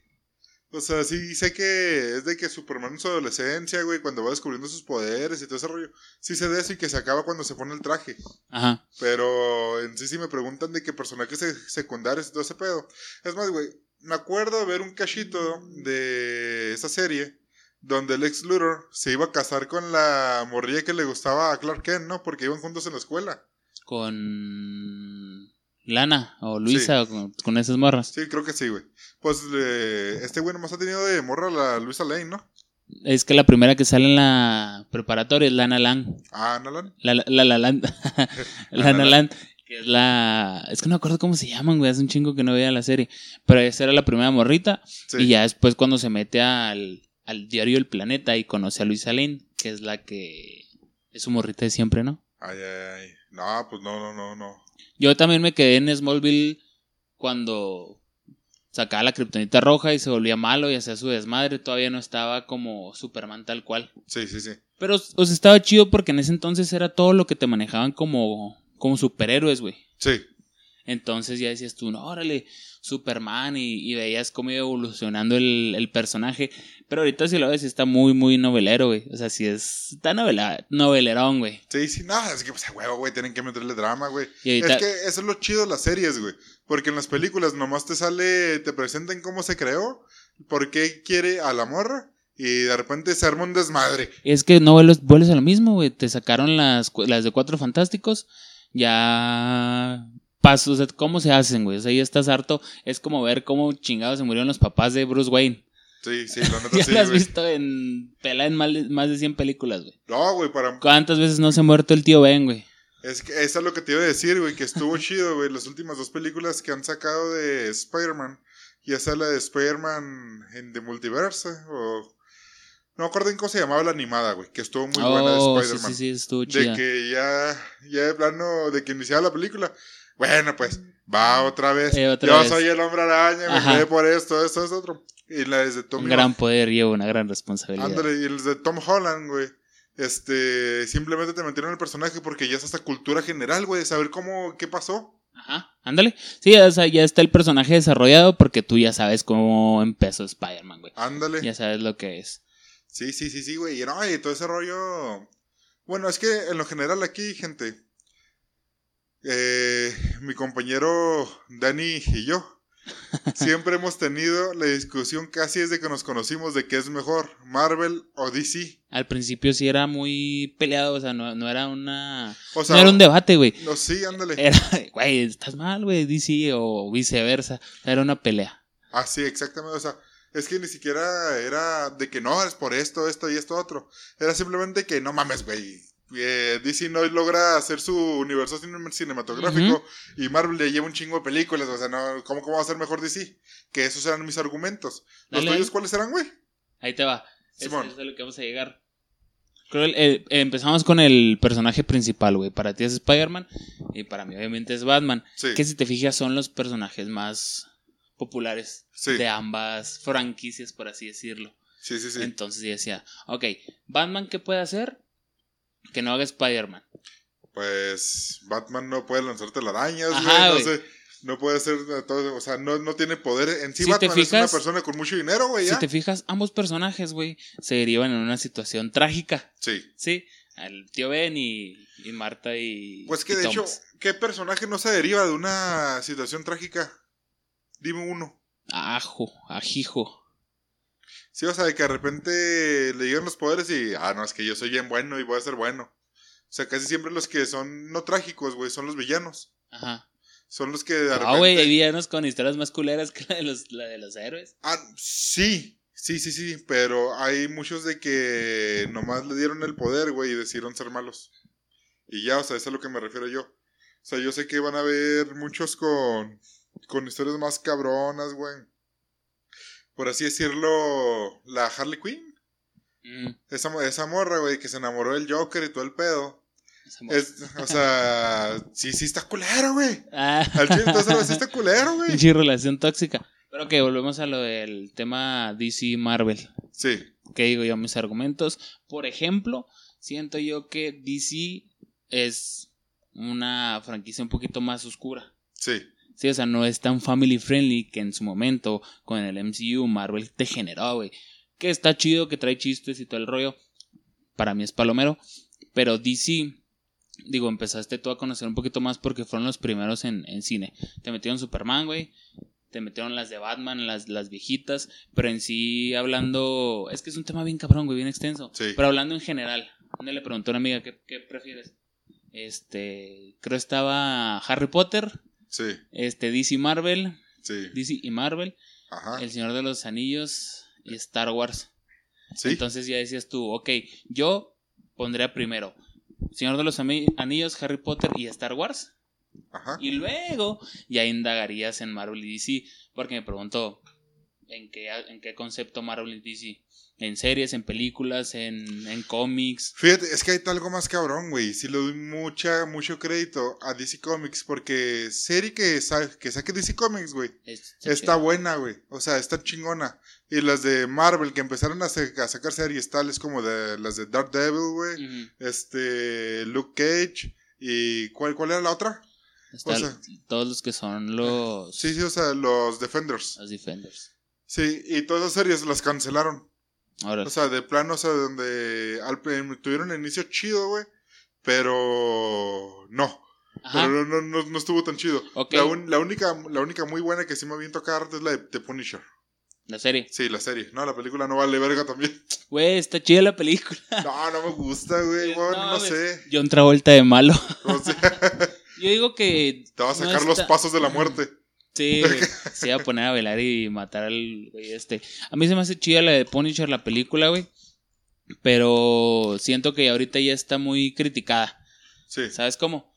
O sea, sí sé que es de que Superman en su adolescencia, güey, cuando va descubriendo sus poderes y todo ese rollo. Sí sé de eso y que se acaba cuando se pone el traje. Ajá. Pero en sí sí me preguntan de qué personajes se- secundarios y todo ese pedo. Es más, güey, me acuerdo de ver un cachito de esa serie donde Lex Luthor se iba a casar con la morrilla que le gustaba a Clark Kent, ¿no? Porque iban juntos en la escuela. Con Lana o Luisa o con, con esas morras. Sí, creo que sí, güey. Pues eh, este güey nomás ha tenido de morra la Luisa Lane, ¿no? Es que la primera que sale en la preparatoria es Lana Lang. Ah, Nolan. La la la, la Land. Lana Lana Land. Que es la. Es que no me acuerdo cómo se llaman, güey. Hace un chingo que no veía la serie. Pero esa era la primera morrita. Sí. Y ya después, cuando se mete al, al diario El Planeta y conoce a Luisa Lane, que es la que. Es su morrita de siempre, ¿no? Ay, ay, ay. No, pues no, no, no, no. Yo también me quedé en Smallville cuando sacaba la kriptonita roja y se volvía malo y hacía su desmadre. Todavía no estaba como Superman tal cual. Sí, sí, sí. Pero, o sea, estaba chido porque en ese entonces era todo lo que te manejaban como, como superhéroes, güey. Sí. Entonces ya decías tú, no, órale, Superman, y, y veías cómo iba evolucionando el, el personaje. Pero ahorita si lo ves, está muy, muy novelero, güey. O sea, sí es. Está novela, novelerón, güey. Sí, sí, no, es que pues huevo, güey, tienen que meterle drama, güey. Ahorita, Es que eso es lo chido de las series, güey. Porque en las películas nomás te sale, te presentan cómo se creó, por qué quiere a la morra, y de repente se arma un desmadre. es que no vuelves, vuelves a lo mismo, güey. Te sacaron las, las de Cuatro Fantásticos. Ya. Pasos, o sea, ¿cómo se hacen, güey? O sea, ya estás harto. Es como ver cómo chingados se murieron los papás de Bruce Wayne. Sí, sí, la neta Ya sí, lo has güey. visto en. Pela en más de, más de 100 películas, güey. No, güey, para... ¿Cuántas veces no se ha muerto el tío Ben, güey? Es que eso es lo que te iba a decir, güey, que estuvo chido, güey. Las últimas dos películas que han sacado de Spider-Man, ya sea la de Spider-Man en The Multiverse, o... No me acuerdo en cómo se llamaba la animada, güey, que estuvo muy buena de Oh, sí, Spider-Man. sí, sí, estuvo de chida. que ya, ya de plano, de que iniciaba la película. Bueno, pues, va otra vez. Eh, otra Yo vez. soy el hombre araña, me quedé por esto, esto, es otro. Y la de Tom Un gran poder lleva una gran responsabilidad. Ándale, y el de Tom Holland, güey. Este, simplemente te metieron el personaje porque ya es hasta cultura general, güey, de saber cómo, qué pasó. Ajá, ándale. Sí, o sea, ya está el personaje desarrollado porque tú ya sabes cómo empezó Spider-Man, güey. Ándale. Ya sabes lo que es. Sí, sí, sí, sí, güey. Y no, y todo ese rollo. Bueno, es que en lo general aquí, gente. Eh, mi compañero Dani y yo Siempre hemos tenido la discusión casi desde que nos conocimos de qué es mejor, Marvel o DC. Al principio sí era muy peleado, o sea, no, no era una... O sea, no era un debate, güey. no, sí, ándale. Era, güey, estás mal, güey, DC o viceversa. Era una pelea. Ah, sí, exactamente. O sea, es que ni siquiera era de que no, es por esto, esto y esto otro. Era simplemente que no mames, güey. Eh, DC no logra hacer su universo cine- cinematográfico y Marvel le lleva un chingo de películas. O sea, no, ¿cómo, ¿cómo va a ser mejor DC? Que esos eran mis argumentos. ¿Los Dale tuyos cuáles eran, güey? Ahí te va. Es, Simón. es a lo que vamos a llegar. Creo el- empezamos con el personaje principal, güey. Para ti es Spider-Man y para mí obviamente es Batman. Sí. Que si te fijas son los personajes más populares Sí. de ambas franquicias, por así decirlo. Sí, sí, sí. Entonces yo decía, ok, Batman, ¿qué puede hacer? Que no haga Spider-Man. Pues Batman no puede lanzar telarañas, güey. No, sé, no puede hacer de todo. O sea, no, no tiene poder. En sí, Si Batman es una fijas- persona con mucho dinero, güey. Si ya. te fijas, ambos personajes, güey, se derivan en una situación trágica. Sí. Sí, el tío Ben y, y Marta y. Pues que y de hecho. ¿qué personaje no se deriva de una situación trágica? Dime uno. Ajo, ajijo. Sí, o sea, de que de repente le llegan los poderes y, ah, no, es que yo soy bien bueno y voy a ser bueno. O sea, casi siempre los que son no trágicos, güey, son los villanos. Ajá. Son los que de repente... Ah, güey, hay villanos con historias más culeras que la de los, la de los héroes. Ah, sí, sí, sí, sí, pero hay muchos de que nomás le dieron el poder, güey, y decidieron ser malos. Y ya, o sea, eso es a lo que me refiero yo. O sea, yo sé que van a haber muchos con, con historias más cabronas, güey. Por así decirlo, la Harley Quinn. Mm, Esa, esa morra, güey, que se enamoró del Joker y todo el pedo. esa morra. Es, o sea, sí, sí está culero, güey. Ah, Al chile, entonces sí está culero, güey. pinche relación tóxica. Pero que volvemos a lo del tema DC Marvel. Sí, ¿Qué digo yo? Mis argumentos. Por ejemplo, siento yo que DC es una franquicia un poquito más oscura. sí, Sí, o sea, no es tan family friendly que en su momento con el MCU Marvel te generó, güey. Que está chido, que trae chistes y todo el rollo. Para mí es palomero. Pero DC, digo, empezaste tú a conocer un poquito más porque fueron los primeros en, en cine. Te metieron Superman, güey. Te metieron las de Batman, las, las viejitas. Pero en sí, hablando. Es que es un tema bien cabrón, güey, bien extenso. Sí. Pero hablando en general. Una le preguntó a una amiga, ¿qué, qué prefieres? Este. Creo estaba Harry Potter sí, este DC Marvel, sí. DC y Marvel, Ajá. El Señor de los Anillos y Star Wars. Sí, Entonces ya decías tú, ok, yo pondría primero Señor de los Anillos, Harry Potter y Star Wars. ajá. Y luego ya indagarías en Marvel y DC, porque me pregunto, ¿en qué, en qué concepto Marvel y DC? ¿En series, en películas, en, en cómics? Fíjate, es que hay algo más cabrón, güey. Sí le doy mucha, mucho crédito a DC Comics porque serie que, sa- que saque DC Comics, güey, Es- está buena, güey. O sea, está chingona. Y las de Marvel que empezaron a, sa- a sacar series tales como de las de Daredevil, güey. Ujú. Este, Luke Cage. ¿Y cuál, cuál era la otra? Está- o sea- todos los que son los, Sí, sí, o sea, los Defenders. los Defenders. Sí, y todas esas series las cancelaron. Ahora, O sea, de plano, o sea, donde al, tuvieron un inicio chido, güey. Pero no. ajá. Pero no, no, no, no estuvo tan chido. La, un- la única, la única muy buena que sí me aviento acá es la de The Punisher. La serie. Sí, la serie. No, la película no vale verga también. Güey, está chida la película. No, no me gusta, güey. No, mames. sé. John Travolta de malo. O sea, Yo digo que. te va a no sacar los está- pasos de la muerte. Sí, güey. Se iba a poner a bailar y matar al güey este. A mí se me hace chida la de Punisher, la película, güey. Pero siento que ahorita ya está muy criticada. Sí, ¿Sabes cómo?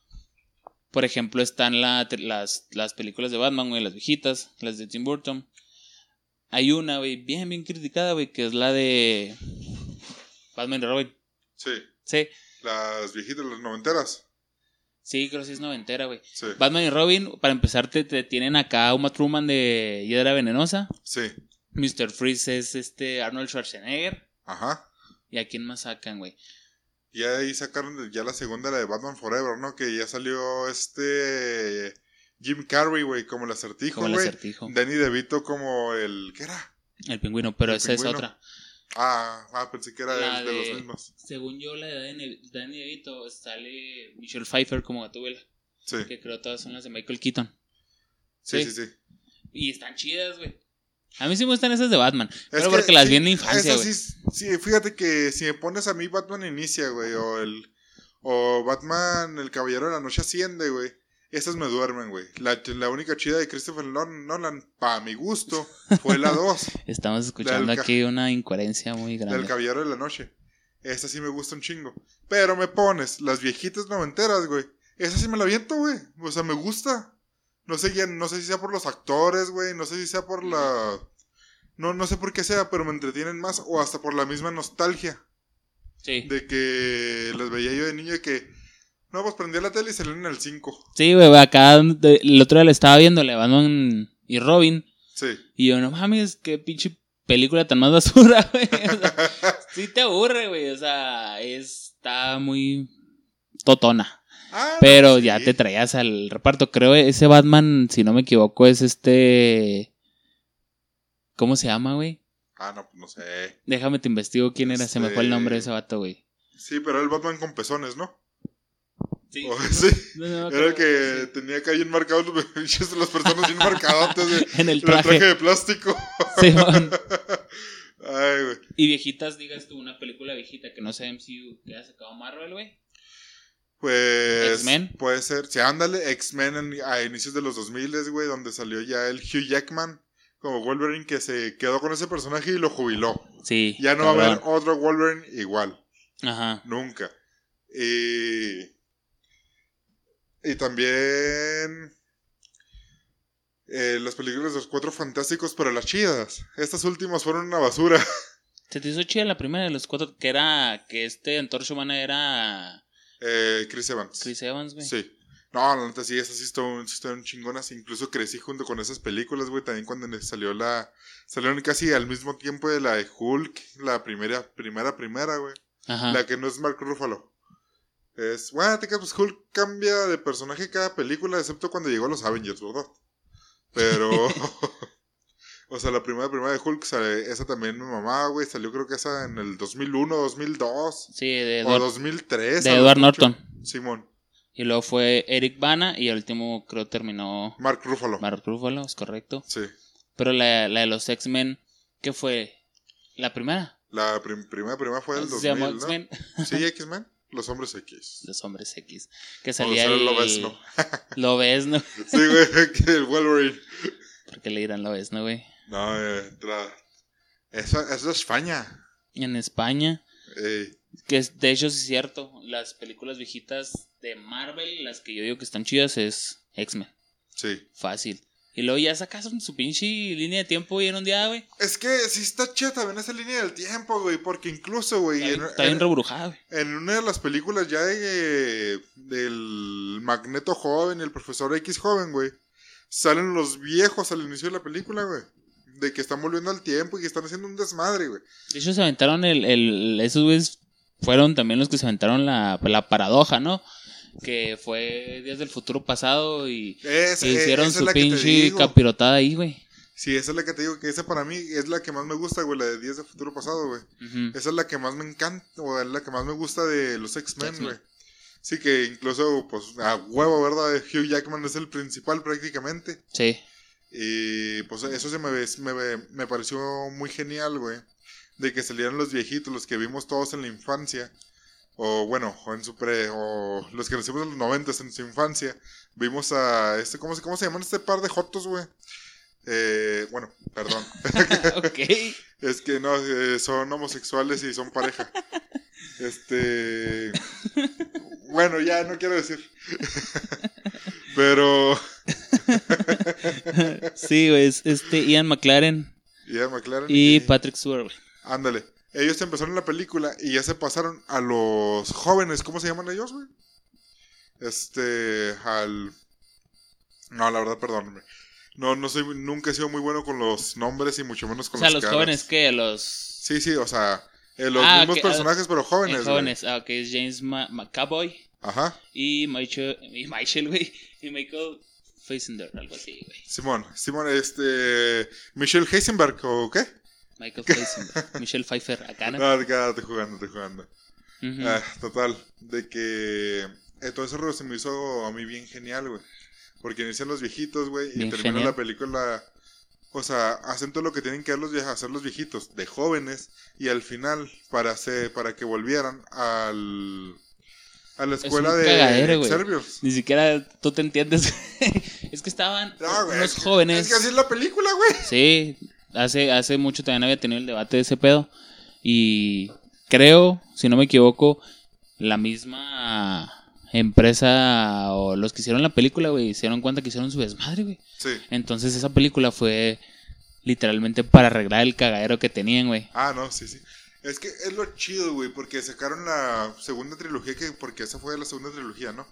Por ejemplo, están la- las, las películas de Batman, güey, las viejitas, las de Tim Burton. Hay una, güey, bien, bien criticada, güey, que es la de Batman y Robin. sí. Sí, Las viejitas, las noventeras. Sí, creo que sí es noventera, güey. Sí, Batman y Robin, para empezar, te, te tienen acá Uma Truman de Hiedra Venenosa. sí. Mr. Freeze es este Arnold Schwarzenegger. Ajá. ¿Y a quién más sacan, güey? Y ahí sacaron ya la segunda, la de Batman Forever, ¿no? Que ya salió este Jim Carrey, güey, como el acertijo, Como el güey. acertijo. Danny DeVito como el... ¿Qué era? El pingüino, pero El esa es otra. Ah, ah pensé que era de, de- los mismos. Según yo, la de Danny, DeVito sale Michelle Pfeiffer como Gatúbela. Sí, Que creo todas son las de Michael Keaton. sí, sí. sí, sí. Y están chidas, güey. A mí sí me gustan esas de Batman. Es pero que porque las sí, vi en la infancia, güey. sí, sí, fíjate que si me pones a mí Batman Inicia, güey, o el o Batman El Caballero de la Noche Asciende, güey. Esas me duermen, güey. La, la única chida de Christopher Nolan, Nolan para mi gusto, fue la 2, Estamos escuchando Del aquí una incoherencia muy del grande. Caballero de la Noche. Esa sí me gusta un chingo. Pero me pones las viejitas noventeras, güey. Esa sí me la viento, güey. O sea, me gusta. No sé, ya- no sé si sea por los actores, güey. No sé si sea por la... No, no sé por qué sea, pero me entretienen más. O hasta por la misma nostalgia. Sí. De que las veía yo de niño y que... No, pues prendía la tele y salían en el 5. Sí, güey, acá el otro día le estaba viendo, le Batman y Robin. Sí. Y yo, no mames, qué pinche película tan más basura, güey. O sea, sí te aburre, güey. O sea, está muy totona. Ah, no, Pero sí. ya te traías al reparto. Creo ese Batman, si no me equivoco, es este. ¿Cómo se llama, güey? Ah, no, no sé. Déjame te investigo quién era. Se me fue el nombre de Este- ese vato, güey. Sí, pero era el Batman con pezones, ¿no? Sí. O- sí. No, no, Era el que tenía acá bien marcados los de las personas bien marcadotes de, En el el traje traje. de plástico. Ay, güey. y viejitas, digas tú, una película viejita que no sea MCU que ha sacado Marvel, güey. Pues. X-Men. Puede ser. Sí, ándale, X-Men en- a inicios de los 2000, güey, donde salió ya el Hugh Jackman como Wolverine que se quedó con ese personaje y lo jubiló. Sí. Ya no va a haber otro Wolverine igual. Ajá. Nunca. Y. Y también. eh, las películas de los cuatro fantásticos, pero las chidas. Estas últimas fueron una basura. ¿Se te hizo chida la primera de los cuatro? Que era. Que este Antorcha Humana era. Eh, Chris Evans. Chris Evans, güey. Sí. No, la neta sí, esas sí estuvieron, chingonas. Incluso crecí junto con esas películas, güey. También cuando salió la. Salieron casi al mismo tiempo de la de Hulk. La primera, primera, primera, güey. Ajá. La que no es Mark Ruffalo. Es. Bueno, te pues Hulk cambia de personaje cada película, excepto cuando llegó a los Avengers, ¿verdad? Pero. o sea, la primera, primera de Hulk, sale- esa también mi mamá, güey. Salió creo que esa en el 2001, 2002. Sí, de, o Edward, 2003. de Edward. Norton. Simón. Y luego fue Eric Bana. Y el último creo terminó. Mark Ruffalo. Mark Ruffalo, es correcto. Sí. Pero la, la de los X-Men. ¿Qué fue? ¿La primera? La prim- primera, primera fue Se 2000, llamó ¿no? X-Men. Sí, X-Men. Los hombres X. Los hombres X. Que salía el. Lobezno. Lo ves, ¿no? Sí, güey, que el Wolverine. Porque le dirán lo ves, ¿no, güey? No, eh, tra- Eso, eso es España. En España. Ey. Que de hecho sí es cierto. Las películas viejitas de Marvel, las que yo digo que están chidas, es X-Men. Sí. Fácil. Y luego ya sacaron su pinche línea de tiempo y en un día, güey. Es que sí está chida también esa línea del tiempo, güey. Porque incluso, güey, Está, en, bien- rebrujada, güey. en una de las películas ya de, del Magneto joven y el profesor X joven, güey, salen los viejos al inicio de la película, güey. De que están volviendo al tiempo y que están haciendo un desmadre, güey. De hecho, se aventaron el. el esos güeyes fueron también los que se aventaron la, la paradoja, ¿no? Que fue Días del Futuro pasado y, Esa- y hicieron es su pinche capirotada ahí, güey. Sí, esa es la que te digo que esa para mí es la que más me gusta, güey, la de 10 de futuro pasado, güey. Esa es la que más me encanta, o es la que más me gusta de los X-Men. güey. Sí, que incluso, pues, a huevo, ¿verdad? Hugh Jackman es el principal prácticamente. Sí. Y pues eso se me, me, me pareció muy genial, güey. De que salieran los viejitos, los que vimos todos en la infancia. O bueno, o en su pre, o los que nacimos en los noventas en su infancia. Vimos a este, ¿cómo se, cómo se llaman este par de jotos, güey? Eh, bueno, perdón. ok. Es que no, eh, son homosexuales y son pareja. Este. Bueno, ya no quiero decir. Pero. sí, güey. es Este Ian McLaren Ya McLaren. y Patrick Stewart, güey. Ándale. Ellos empezaron la película y ya se pasaron a los jóvenes. ¿Cómo se llaman ellos, güey? Este. Al. No, la verdad, perdónenme. No, no soy, nunca he sido muy bueno con los nombres y mucho menos O con sea, las los caras. jóvenes que los. Sí, sí, o sea, eh, los Ah, mismos personajes, pero eh, jóvenes. güey. jóvenes. Ah, ok, es James Ma- McAvoy Ajá. y Michael. Y Michael, güey. Y Michael Fassender, algo así, güey. Simón, Simón, este. Michelle Heisenberg, ¿o qué? Michael Fassender. Michelle Pfeiffer, acá, ¿no? No, quédate jugando, te jugando. Ah, total, de que eh, todo ese rollo se me hizo a mí bien genial, güey. Porque inician los viejitos, güey, y termina genial. la película O sea, hacen todo lo que tienen que hacer los, vie- hacer los viejitos, de jóvenes, y al final, para, hacer, para que volvieran al, a la escuela un de cagadero. Exerbios. Ni siquiera tú te entiendes. es que estaban No, unos es jóvenes. Es que así es la película, güey. Sí, hace, hace mucho también había tenido el debate de ese pedo. Y creo, si no me equivoco, la misma empresa o los que hicieron la película, güey, se dieron cuenta que hicieron su desmadre, güey. Sí. Entonces esa película fue literalmente para arreglar el cagadero que tenían, güey. Ah, no, sí, sí. Es que es lo chido, güey, porque sacaron la segunda trilogía, que porque esa fue la segunda trilogía, ¿no?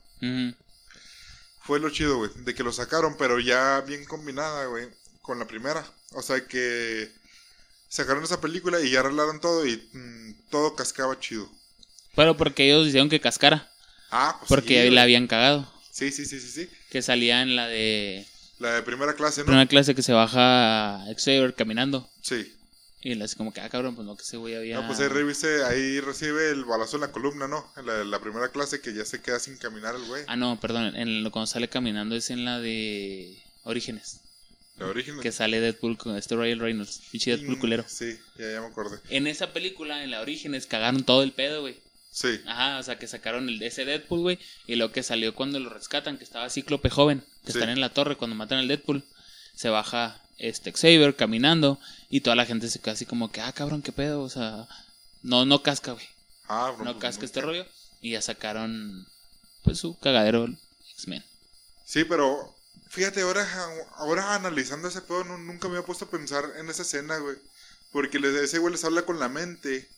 Fue lo chido, güey, de que lo sacaron, pero ya bien combinada, güey, con la primera. O sea que sacaron esa película y ya arreglaron todo y mm, todo cascaba chido. Pero porque ellos hicieron que cascara. Ah, pues Porque sí, la habían cagado. Sí, sí, sí, sí, sí. Que salía en la de La de primera clase, ¿no? primera clase que se baja Xavier caminando. Sí. Y le hace como que, ah, cabrón, pues no, que ese güey había. No, pues ahí revise, ahí recibe el balazo en la columna, ¿no? En la, la primera clase que ya se queda sin caminar el güey. Ah, no, perdón. En lo, cuando sale caminando es en la de Orígenes. La. Que sale Deadpool con este Royal Reynolds. Pinche Deadpool culero. Sí, ya, ya me acordé. En esa película, en la Orígenes, cagaron todo el pedo, güey. Sí. Ajá, o sea, que sacaron el, ese Deadpool, güey. Y lo que salió cuando lo rescatan, que estaba Cíclope joven, que Sí. están en la torre cuando matan al Deadpool. Se baja este Xavier caminando y toda la gente se queda así como que, ah, cabrón, qué pedo. O sea, no, no casca, güey. Ah, No pues, casca muy este rollo. Y ya sacaron, pues, su cagadero X-Men. Sí, pero fíjate, ahora, ahora analizando ese pedo, no- nunca me había puesto a pensar en esa escena, güey. Porque les, ese güey les habla con la mente.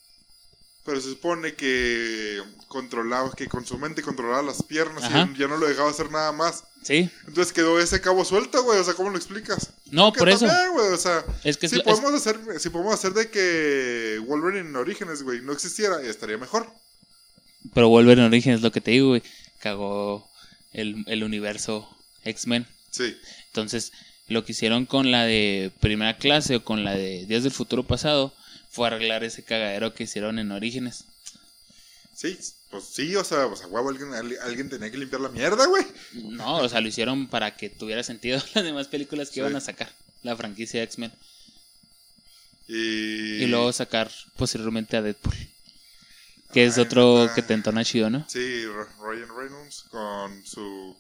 Pero se supone que controlaba, que con su mente controlaba las piernas Ajá. y ya no lo dejaba hacer nada más. Sí, Entonces quedó ese cabo suelto, güey. O sea, ¿cómo lo explicas? no, por eso. güey, o sea, Es que si, es- podemos hacer, si podemos hacer de que Wolverine en Orígenes, güey, no existiera, estaría mejor. Pero Wolverine Origen es lo que te digo, güey. Cagó el, el universo X-Men. Sí, Entonces, lo que hicieron con la de primera clase o con la de Días del Futuro Pasado fue arreglar ese cagadero que hicieron en Orígenes. sí, pues sí, o sea, o sea, huevo, alguien, al- alguien tenía que limpiar la mierda, güey. No, o sea, lo hicieron para que tuviera sentido las demás películas que Sí. iban a sacar. La franquicia X-Men. Y, Y luego sacar posteriormente a Deadpool. Que es Ay, otro que te entona chido, ¿no? Sí, Ryan Reynolds con su...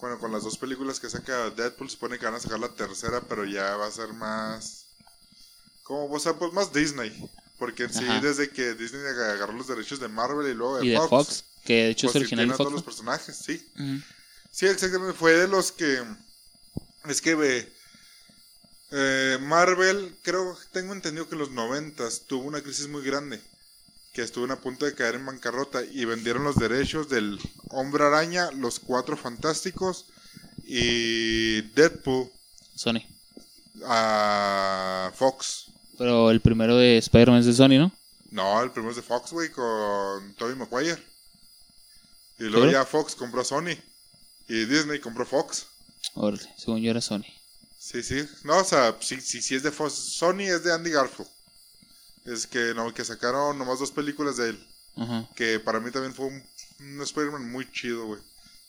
Bueno, con las dos películas que saca Deadpool, supone que van a sacar la tercera, pero ya va a ser más... ¿Cómo? O sea, pues más Disney. Porque en sí, Ajá. desde que Disney agarró los derechos de Marvel y luego de Y de Fox, que de hecho pues es original de Fox. todos los personajes, sí. Sí, exactamente. Fue de los que. Es que ve. eh, Marvel, creo, tengo entendido que en los noventas tuvo una crisis muy grande. Que estuvieron a punto de caer en bancarrota y vendieron los derechos del Hombre Araña, los Cuatro Fantásticos y Deadpool Sony. a Fox. Pero el primero de Spider-Man es de Sony, ¿no? No, el primero es de Fox, güey, con Tobey Maguire. Y luego ya Fox compró Sony. Y Disney compró Fox. Órale, según yo era Sony. Sí, sí. No, o sea, sí, sí, sí es de Fox. Sony es de Andy Garfield. Es que no, que sacaron nomás dos películas de él. Ajá. Que para mí también fue un, un Spider-Man muy chido, güey.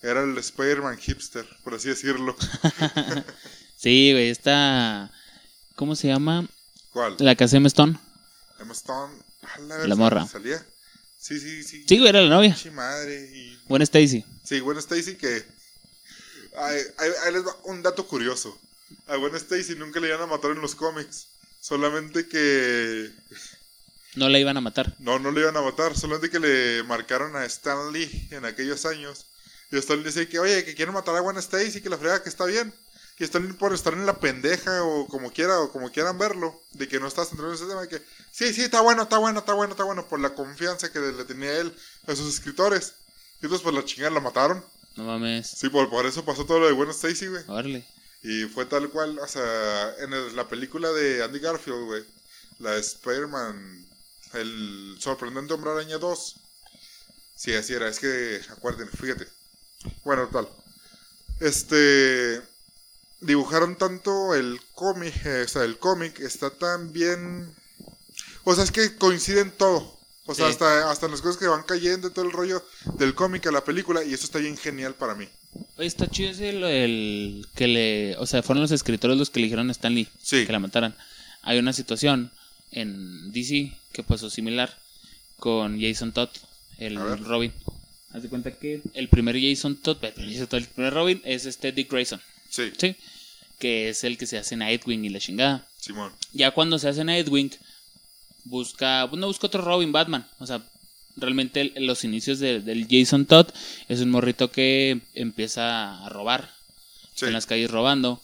Era el Spider-Man hipster, por así decirlo. Sí, güey, esta... ¿Cómo se llama? ¿Cuál? La que hace Emma Stone. Emma Stone. La morra. ¿Salía? Sí, sí, sí. Sí, güey, era la novia. Pinche madre. Y... Buena Stacy. Sí, Gwen Stacy que... Ahí, les va un dato curioso. A Gwen Stacy nunca le iban a matar en los cómics. Solamente que No la iban a matar. No, no le iban a matar, solamente que le marcaron a Stan Lee en aquellos años. Y Stan Lee dice que, oye, que quieren matar a Gwen Stacy, que la frega que está bien. Y Stan Lee por estar en la pendeja o como quiera, o como quieran verlo, de que no estás centrado en ese tema, que sí, sí, está bueno, está bueno, está bueno, está bueno, por la confianza que le tenía él a sus escritores. Y entonces pues la chingada la mataron. No mames. Sí, por, por eso pasó todo lo de Gwen Stacy, güey. Órale. Y fue tal cual, o sea, en el- la película de Andy Garfield, güey, la de Spider-Man, el sorprendente Hombre Araña 2. Sí, así era, es que, acuérdense, fíjate. Bueno, tal. Este, dibujaron tanto el cómic, eh, o sea, el cómic está tan bien... O sea, es que coinciden todo. O sea, Sí. hasta, hasta en las cosas que van cayendo todo el rollo del cómic a la película, y eso está bien genial para mí. Oye, está chido ese del que le. O sea, fueron los escritores los que le dijeron a Stan Lee Sí. que la mataran. Hay una situación en DC que pasó similar con Jason Todd, el. Robin. Haz de cuenta que el primer Jason Todd, el primer Robin es este Dick Grayson, Sí, ¿sí? Que es el que se hace Nightwing y la chingada. Simón. Ya cuando se hace Nightwing, busca, no busca otro Robin Batman. O sea, realmente el- los inicios de- del Jason Todd es un morrito que empieza a robar. Sí. en las calles robando.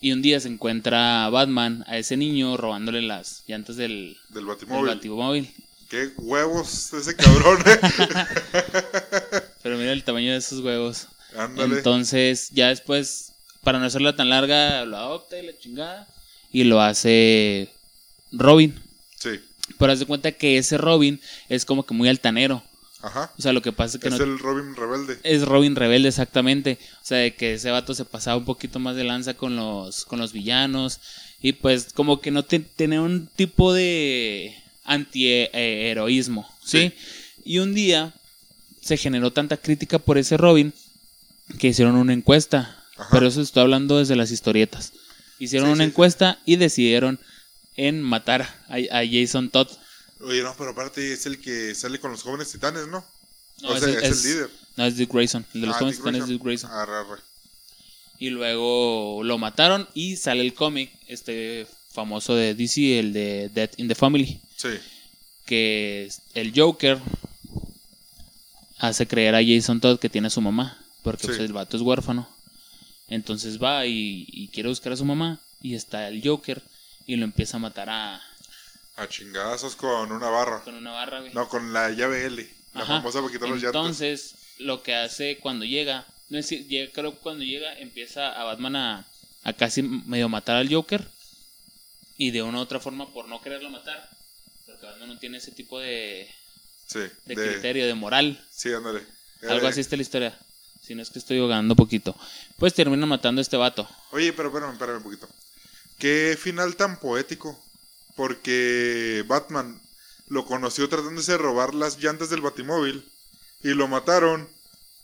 Y un día se encuentra a Batman, a ese niño, robándole las llantas del, Del del Batimóvil. Batimóvil. Qué huevos ese cabrón, eh. Pero mira el tamaño de esos huevos. Ándale. Entonces, ya después, para no hacerla tan larga, lo adopta y la chingada. Y lo hace Robin. Sí. Pero haz de cuenta que ese Robin es como que muy altanero. Ajá. O sea, lo que pasa es que Es no, el Robin rebelde. es Robin rebelde exactamente. O sea, de que ese vato se pasaba un poquito más de lanza con los, con los villanos. Y pues como que no te- tenía un tipo de anti-heroísmo. ¿sí? Y un día se generó tanta crítica por ese Robin que hicieron una encuesta. Ajá. Pero eso estoy hablando desde las historietas. Hicieron Sí, una sí, sí. encuesta y decidieron en matar a, a Jason Todd. Oye, no, pero aparte es el que sale con los jóvenes titanes, ¿no? No, o sea, es- es, es- el líder. No, es Dick Grayson. El de los Ah, jóvenes Dick titanes es. Dick Grayson. Arre, arre. Y luego lo mataron y sale el cómic, este famoso de DC, el de Death in the Family, Sí. que el Joker hace creer a Jason Todd que tiene a su mamá, porque pues, Sí. el vato es huérfano. Entonces va y, y quiere buscar a su mamá y está el Joker y lo empieza a matar a, A chingadazos con una barra. con una barra, güey. No, con la llave L. La Ajá. famosa para quitar los. Entonces, lo que hace cuando llega, no es decir, llega- creo que cuando llega, empieza a Batman a, a casi medio matar al Joker. Y de una u otra forma, por no quererlo matar, porque Batman no tiene ese tipo de, Sí. de de- criterio, de moral. Sí, ándale. Algo Eh, así está la historia. Si no es que estoy jugando poquito. Pues termina matando a este vato. Oye, pero espérame, espérame un poquito. Qué final tan poético. Porque Batman lo conoció tratándose de robar las llantas del Batimóvil. Y lo mataron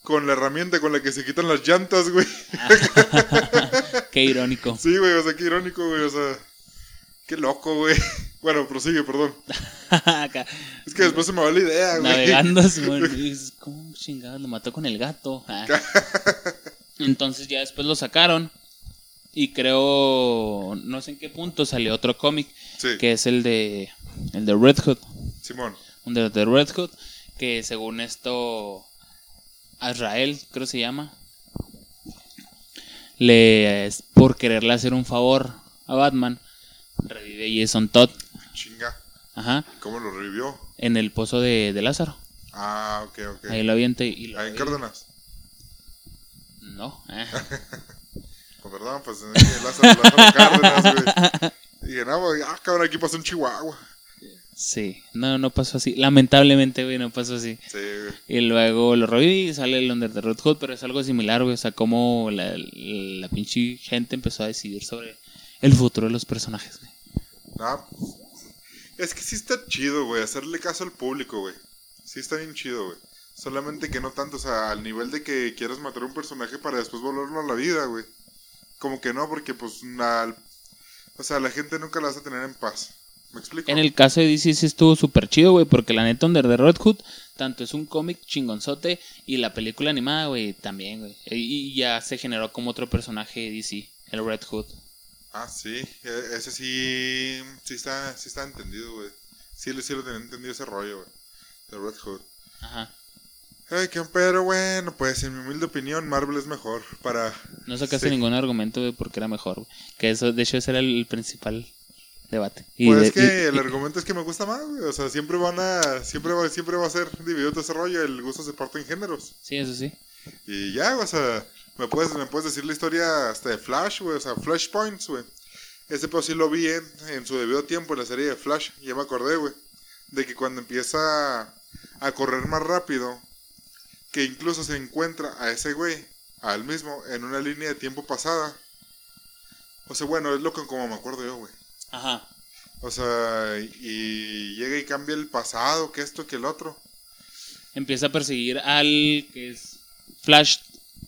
con la herramienta con la que se quitan las llantas, güey. Qué irónico. Sí, güey, o sea, qué irónico, güey. O sea, qué loco, güey. Bueno, prosigue, perdón. Es que después se me va la idea, güey. navegando, ¿cómo chingado? Lo mató con el gato. Ah. Entonces ya después lo sacaron. Y creo, no sé en qué punto salió otro cómic, Sí, que es el de el de Red Hood, Simón. un de, de Red Hood, que según esto Azrael, creo se llama, le es por quererle hacer un favor a Batman, revive Jason Todd, Chinga. ajá, ¿Cómo lo revivió? en el pozo de, de Lázaro. Ah, ok, ok. Ahí lo avienta y lo Ahí en. Cárdenas. No, eh. Pues en el Lázaro, Lázaro Cárdenas, güey. Y dije, no, güey, ah, cabrón, aquí pasó un Chihuahua. sí, no, no pasó así. Lamentablemente, güey, no pasó así. Sí, güey. Y luego lo revive y sale el Under the Red Hood, pero es algo similar, güey. O sea, como la, la pinche gente empezó a decidir sobre el futuro de los personajes, güey. Ah, es que sí está chido, güey, hacerle caso al público, güey. Sí está bien chido, güey. Solamente que no tanto, o sea, al nivel de que quieras matar a un personaje para después volverlo a la vida, güey. Como que no, porque pues, na- o sea, la gente nunca la vas a tener en paz. ¿Me explico? En el caso de DC sí estuvo súper chido, güey, porque la neta Under the Red Hood, tanto es un cómic chingonzote y la película animada, güey, también, güey. Y, ya se generó como otro personaje de DC, el Red Hood. Ah, sí, e- ese sí, sí está, sí está entendido, güey. Sí, le sí lo tenía entendido ese rollo, güey. De Red Hood. Ajá. Ay, que, pero bueno, pues en mi humilde opinión, Marvel es mejor para... No sacaste Sí. ningún argumento, güey, porque era mejor, güey. Que eso, de hecho, ese era el, principal debate. Y Pues de- es que y- el y- argumento es que me gusta más, güey. O sea, siempre van a... Siempre va, siempre va a ser dividido todo ese rollo. El gusto se parte en géneros. Sí, eso sí. Y ya, o sea, me puedes, me puedes decir la historia hasta de Flash, güey. O sea, Flashpoints, güey. Ese pero sí lo vi en, en su debido tiempo en la serie de Flash. Ya me acordé, güey. De que cuando empieza a correr más rápido, que incluso se encuentra a ese güey, al mismo, en una línea de tiempo pasada. O sea, bueno, es lo que como me acuerdo yo, güey. Ajá. O sea, y llega y cambia el pasado, que esto, que el otro. Empieza a perseguir al que es Flash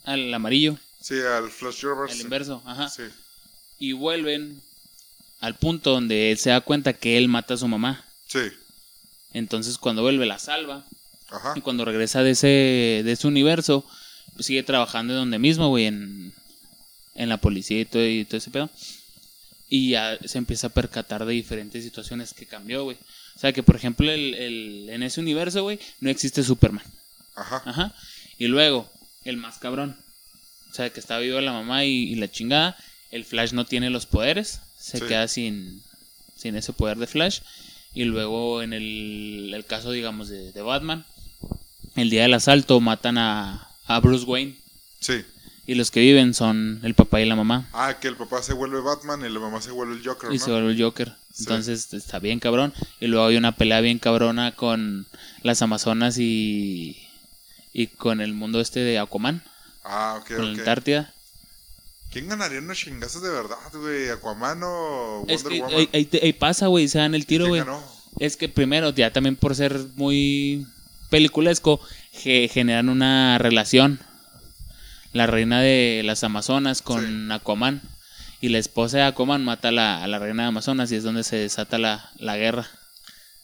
al amarillo, Sí, al Flash Reverse. al inverso, ajá. Sí. Y vuelven al punto donde él se da cuenta que él mata a su mamá. Sí. Entonces cuando vuelve la salva. Ajá. Y cuando regresa de ese, de ese universo, pues sigue trabajando en donde mismo, güey, en, en la policía y todo, y todo ese pedo. Y ya se empieza a percatar de diferentes situaciones que cambió, güey. O sea, que por ejemplo, el, el- en ese universo, güey, no existe Superman. Ajá. Ajá. Y luego, el más cabrón. O sea, que está viva la mamá y, y la chingada. El Flash no tiene los poderes. Se Sí. queda sin, sin ese poder de Flash. Y luego, en el, el caso, digamos, de, de Batman, el día del asalto matan a, a Bruce Wayne. Sí. Y los que viven son el papá y la mamá. Ah, que el papá se vuelve Batman y la mamá se vuelve el Joker, Y se vuelve el Joker. Sí. Entonces está bien cabrón. Y luego hay una pelea bien cabrona con las Amazonas y, y con el mundo este de Aquaman. Ah, ok, con la. Antártida. ¿Quién ganaría unos chingazos de verdad, güey? ¿Aquaman o Wonder Es que Woman? ahí, ahí pasa, güey, se dan el tiro, ¿Quién güey. Es que primero, ya también por ser muy peliculesco, ge- generan una relación. La reina de las Amazonas con Aquaman. Y la esposa de Aquaman mata a la, a la reina de Amazonas y es donde se desata la, la guerra.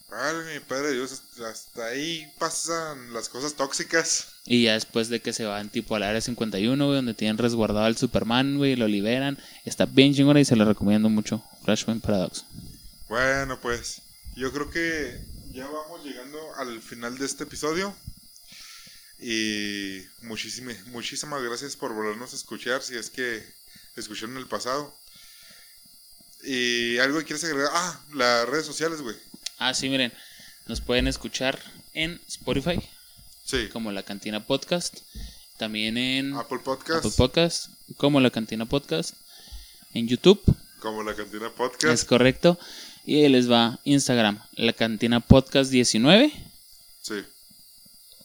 Ay, mi padre Dios, hasta- hasta ahí pasan las cosas tóxicas. Y ya después de que se van tipo al área 51, güey, donde tienen resguardado al Superman, güey, lo liberan. Está bien chingona y se lo recomiendo mucho. Flashpoint Paradox. Bueno, pues yo creo que ya vamos llegando al final de este episodio. Y muchísimas, muchísimas gracias por volvernos a escuchar si es que escucharon el pasado. Y algo que quieres agregar. Ah, las redes sociales, güey. Ah, sí, miren, nos pueden escuchar en Spotify, Sí. como La Cantina Podcast, también en Apple Podcast, Apple Podcast, como La Cantina Podcast, en YouTube, como la Cantina es Podcast. correcto, y ahí les va Instagram, La Cantina Podcast 19, Sí.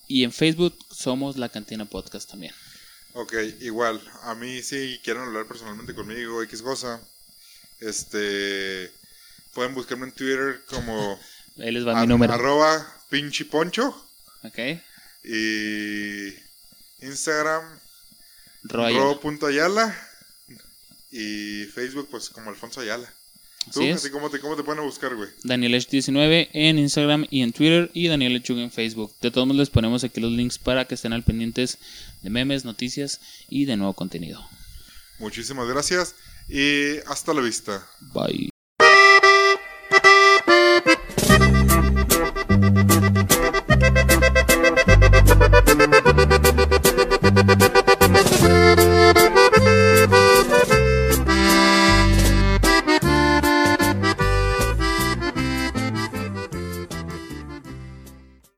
y en Facebook somos La Cantina Podcast también. Ok, igual. A mí si quieren hablar personalmente conmigo, X cosa. Este. Pueden buscarme en Twitter como. Ahí les va mi número. Arroba pinche poncho. Ok, Y. Instagram. Ro.ayala. Y Facebook, pues como Alfonso Ayala. ¿Tú? Así ¿A es. cómo te, cómo te pueden buscar, güey? Danielech19 en Instagram y en Twitter y Daniel Lechuga en Facebook. De todos modos les ponemos aquí los links para que estén al pendientes de memes, noticias y de nuevo contenido. Muchísimas gracias. Y hasta la vista. Bye.